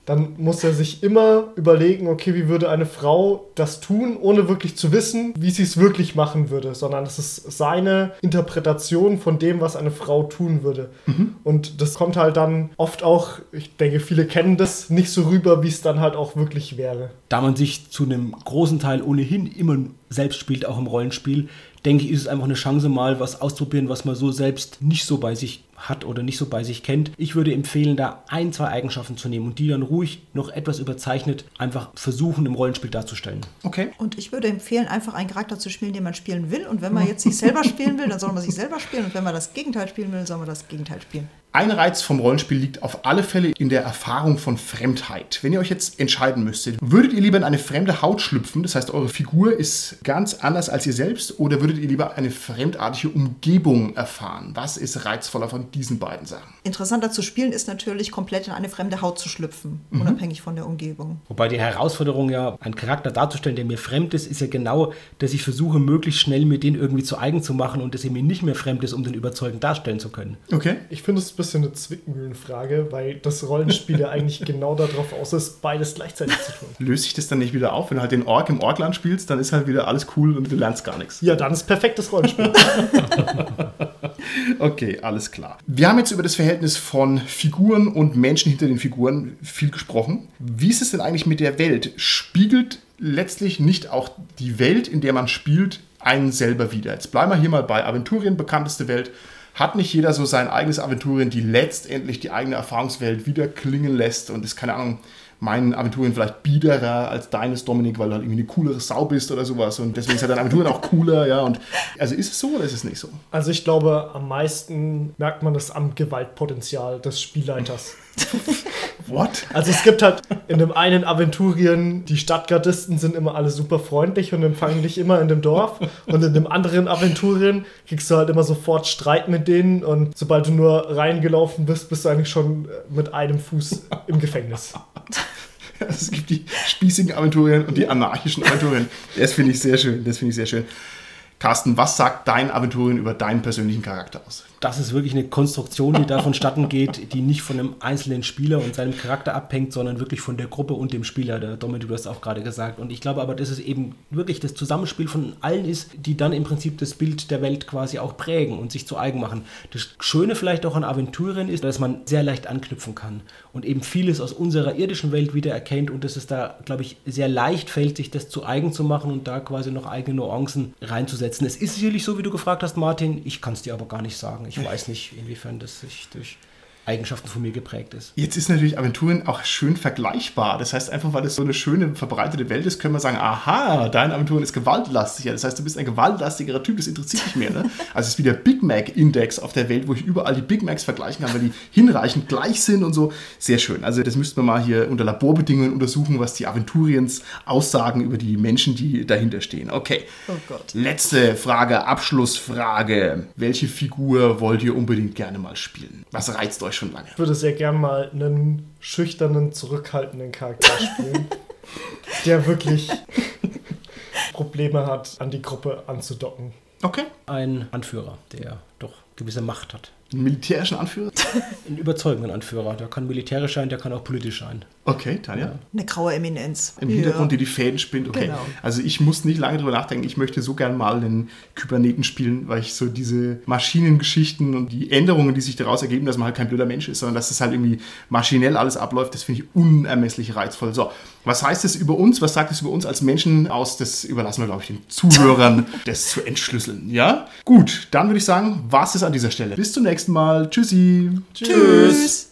S4: Dann muss er sich immer überlegen, okay, wie würde eine Frau das tun, ohne wirklich zu wissen, wie sie es wirklich machen würde, sondern es ist seine Interpretation von dem, was eine Frau tun würde. Und das kommt halt dann oft auch, ich denke, viele kennen das, nicht so rüber, wie es dann halt auch wirklich wäre.
S3: Da man sich zu einem großen Teil ohnehin immer selbst spielt, auch im Rollenspiel, denke ich, ist es einfach eine Chance, mal was auszuprobieren, was man so selbst nicht so bei sich hat oder nicht so bei sich kennt. Ich würde empfehlen, da ein, zwei Eigenschaften zu nehmen und die dann ruhig noch etwas überzeichnet einfach versuchen, im Rollenspiel darzustellen.
S1: Okay.
S2: Und ich würde empfehlen, einfach einen Charakter zu spielen, den man spielen will. Und wenn man jetzt sich selber *laughs* spielen will, dann soll man sich selber spielen. Und wenn man das Gegenteil spielen will, soll man das Gegenteil spielen.
S1: Ein Reiz vom Rollenspiel liegt auf alle Fälle in der Erfahrung von Fremdheit. Wenn ihr euch jetzt entscheiden müsstet, würdet ihr lieber in eine fremde Haut schlüpfen, das heißt, eure Figur ist ganz anders als ihr selbst, oder würdet ihr lieber eine fremdartige Umgebung erfahren? Was ist reizvoller von diesen beiden Sachen?
S2: Interessanter zu spielen ist natürlich, komplett in eine fremde Haut zu schlüpfen, mhm. unabhängig von der Umgebung.
S3: Wobei die Herausforderung ja, einen Charakter darzustellen, der mir fremd ist, ist ja genau, dass ich versuche, möglichst schnell mir den irgendwie zu eigen zu machen und dass er mir nicht mehr fremd ist, um den überzeugend darstellen zu können.
S4: Okay. Ich finde es bisschen eine Zwickmühlenfrage, weil das Rollenspiel ja *laughs* eigentlich genau darauf aus ist, beides gleichzeitig zu tun.
S1: Löst sich das dann nicht wieder auf? Wenn du halt den Ork im Orkland spielst, dann ist halt wieder alles cool und du lernst gar nichts.
S4: Ja, dann ist perfektes Rollenspiel. *laughs* *laughs*
S1: okay, alles klar. Wir haben jetzt über das Verhältnis von Figuren und Menschen hinter den Figuren viel gesprochen. Wie ist es denn eigentlich mit der Welt? Spiegelt letztlich nicht auch die Welt, in der man spielt, einen selber wieder? Jetzt bleiben wir hier mal bei Aventurien, bekannteste Welt. Hat nicht jeder so sein eigenes Aventurien, die letztendlich die eigene Erfahrungswelt wieder klingen lässt und ist, keine Ahnung, mein Aventurien vielleicht biederer als deines, Dominik, weil du halt irgendwie eine coolere Sau bist oder sowas. Und deswegen ist ja dein Aventurien auch cooler, ja. Und also ist es so oder ist es nicht so?
S4: Also ich glaube, am meisten merkt man das am Gewaltpotenzial des Spielleiters. *laughs*
S1: What?
S4: Also es gibt halt in dem einen Aventurien, die Stadtgardisten sind immer alle super freundlich und empfangen dich immer in dem Dorf. Und in dem anderen Aventurien kriegst du halt immer sofort Streit mit denen und sobald du nur reingelaufen bist, bist du eigentlich schon mit einem Fuß im Gefängnis. *laughs*
S1: es gibt die spießigen Aventurien und die anarchischen Aventurien. Das finde ich sehr schön. Das finde ich sehr schön. Carsten, was sagt dein Aventurien über deinen persönlichen Charakter aus?
S3: Das ist wirklich eine Konstruktion, die da vonstatten geht, die nicht von einem einzelnen Spieler und seinem Charakter abhängt, sondern wirklich von der Gruppe und dem Spieler. Der Dominik, du hast auch gerade gesagt. Und ich glaube aber, dass es eben wirklich das Zusammenspiel von allen ist, die dann im Prinzip das Bild der Welt quasi auch prägen und sich zu eigen machen. Das Schöne vielleicht auch an Aventurien ist, dass man sehr leicht anknüpfen kann und eben vieles aus unserer irdischen Welt wieder erkennt und dass es da, glaube ich, sehr leicht fällt, sich das zu eigen zu machen und da quasi noch eigene Nuancen reinzusetzen. Es ist sicherlich so, wie du gefragt hast, Martin. Ich kann es dir aber gar nicht sagen. Ich *laughs* weiß nicht, inwiefern das sich durch Eigenschaften von mir geprägt ist.
S1: Jetzt ist natürlich Aventurien auch schön vergleichbar. Das heißt, einfach weil es so eine schöne, verbreitete Welt ist, können wir sagen, aha, dein Aventurien ist gewaltlastiger. Das heißt, du bist ein gewaltlastigerer Typ, das interessiert dich mehr. Ne? Also es ist wie der Big Mac-Index auf der Welt, wo ich überall die Big Macs vergleichen kann, weil die hinreichend gleich sind und so. Sehr schön. Also das müssten wir mal hier unter Laborbedingungen untersuchen, was die Aventuriens aussagen über die Menschen, die dahinter stehen. Okay. Oh Gott. Letzte Frage, Abschlussfrage. Welche Figur wollt ihr unbedingt gerne mal spielen? Was reizt euch schon lange.
S4: Ich würde sehr gern mal einen schüchternen, zurückhaltenden Charakter spielen, *laughs* der wirklich Probleme hat, an die Gruppe anzudocken.
S1: Okay.
S3: Ein Anführer, der doch gewisse Macht hat.
S1: Einen militärischen Anführer? *laughs*
S3: Einen überzeugenden Anführer. Der kann militärisch sein, der kann auch politisch sein.
S1: Okay, Tanja. Ja.
S2: Eine graue Eminenz.
S1: Im Hintergrund, ja. die die Fäden spinnt. Okay. Genau. Also ich muss nicht lange drüber nachdenken. Ich möchte so gern mal einen Kyberneten spielen, weil ich so diese Maschinengeschichten und die Änderungen, die sich daraus ergeben, dass man halt kein blöder Mensch ist, sondern dass das halt irgendwie maschinell alles abläuft, das finde ich unermesslich reizvoll. So, was heißt es über uns? Was sagt es über uns als Menschen aus? Das überlassen wir, glaube ich, den Zuhörern, *laughs* das zu entschlüsseln. Ja? Gut, dann würde ich sagen, was ist an dieser Stelle. Bis zum nächsten Mal. Tschüssi.
S2: Tschüss. Tschüss.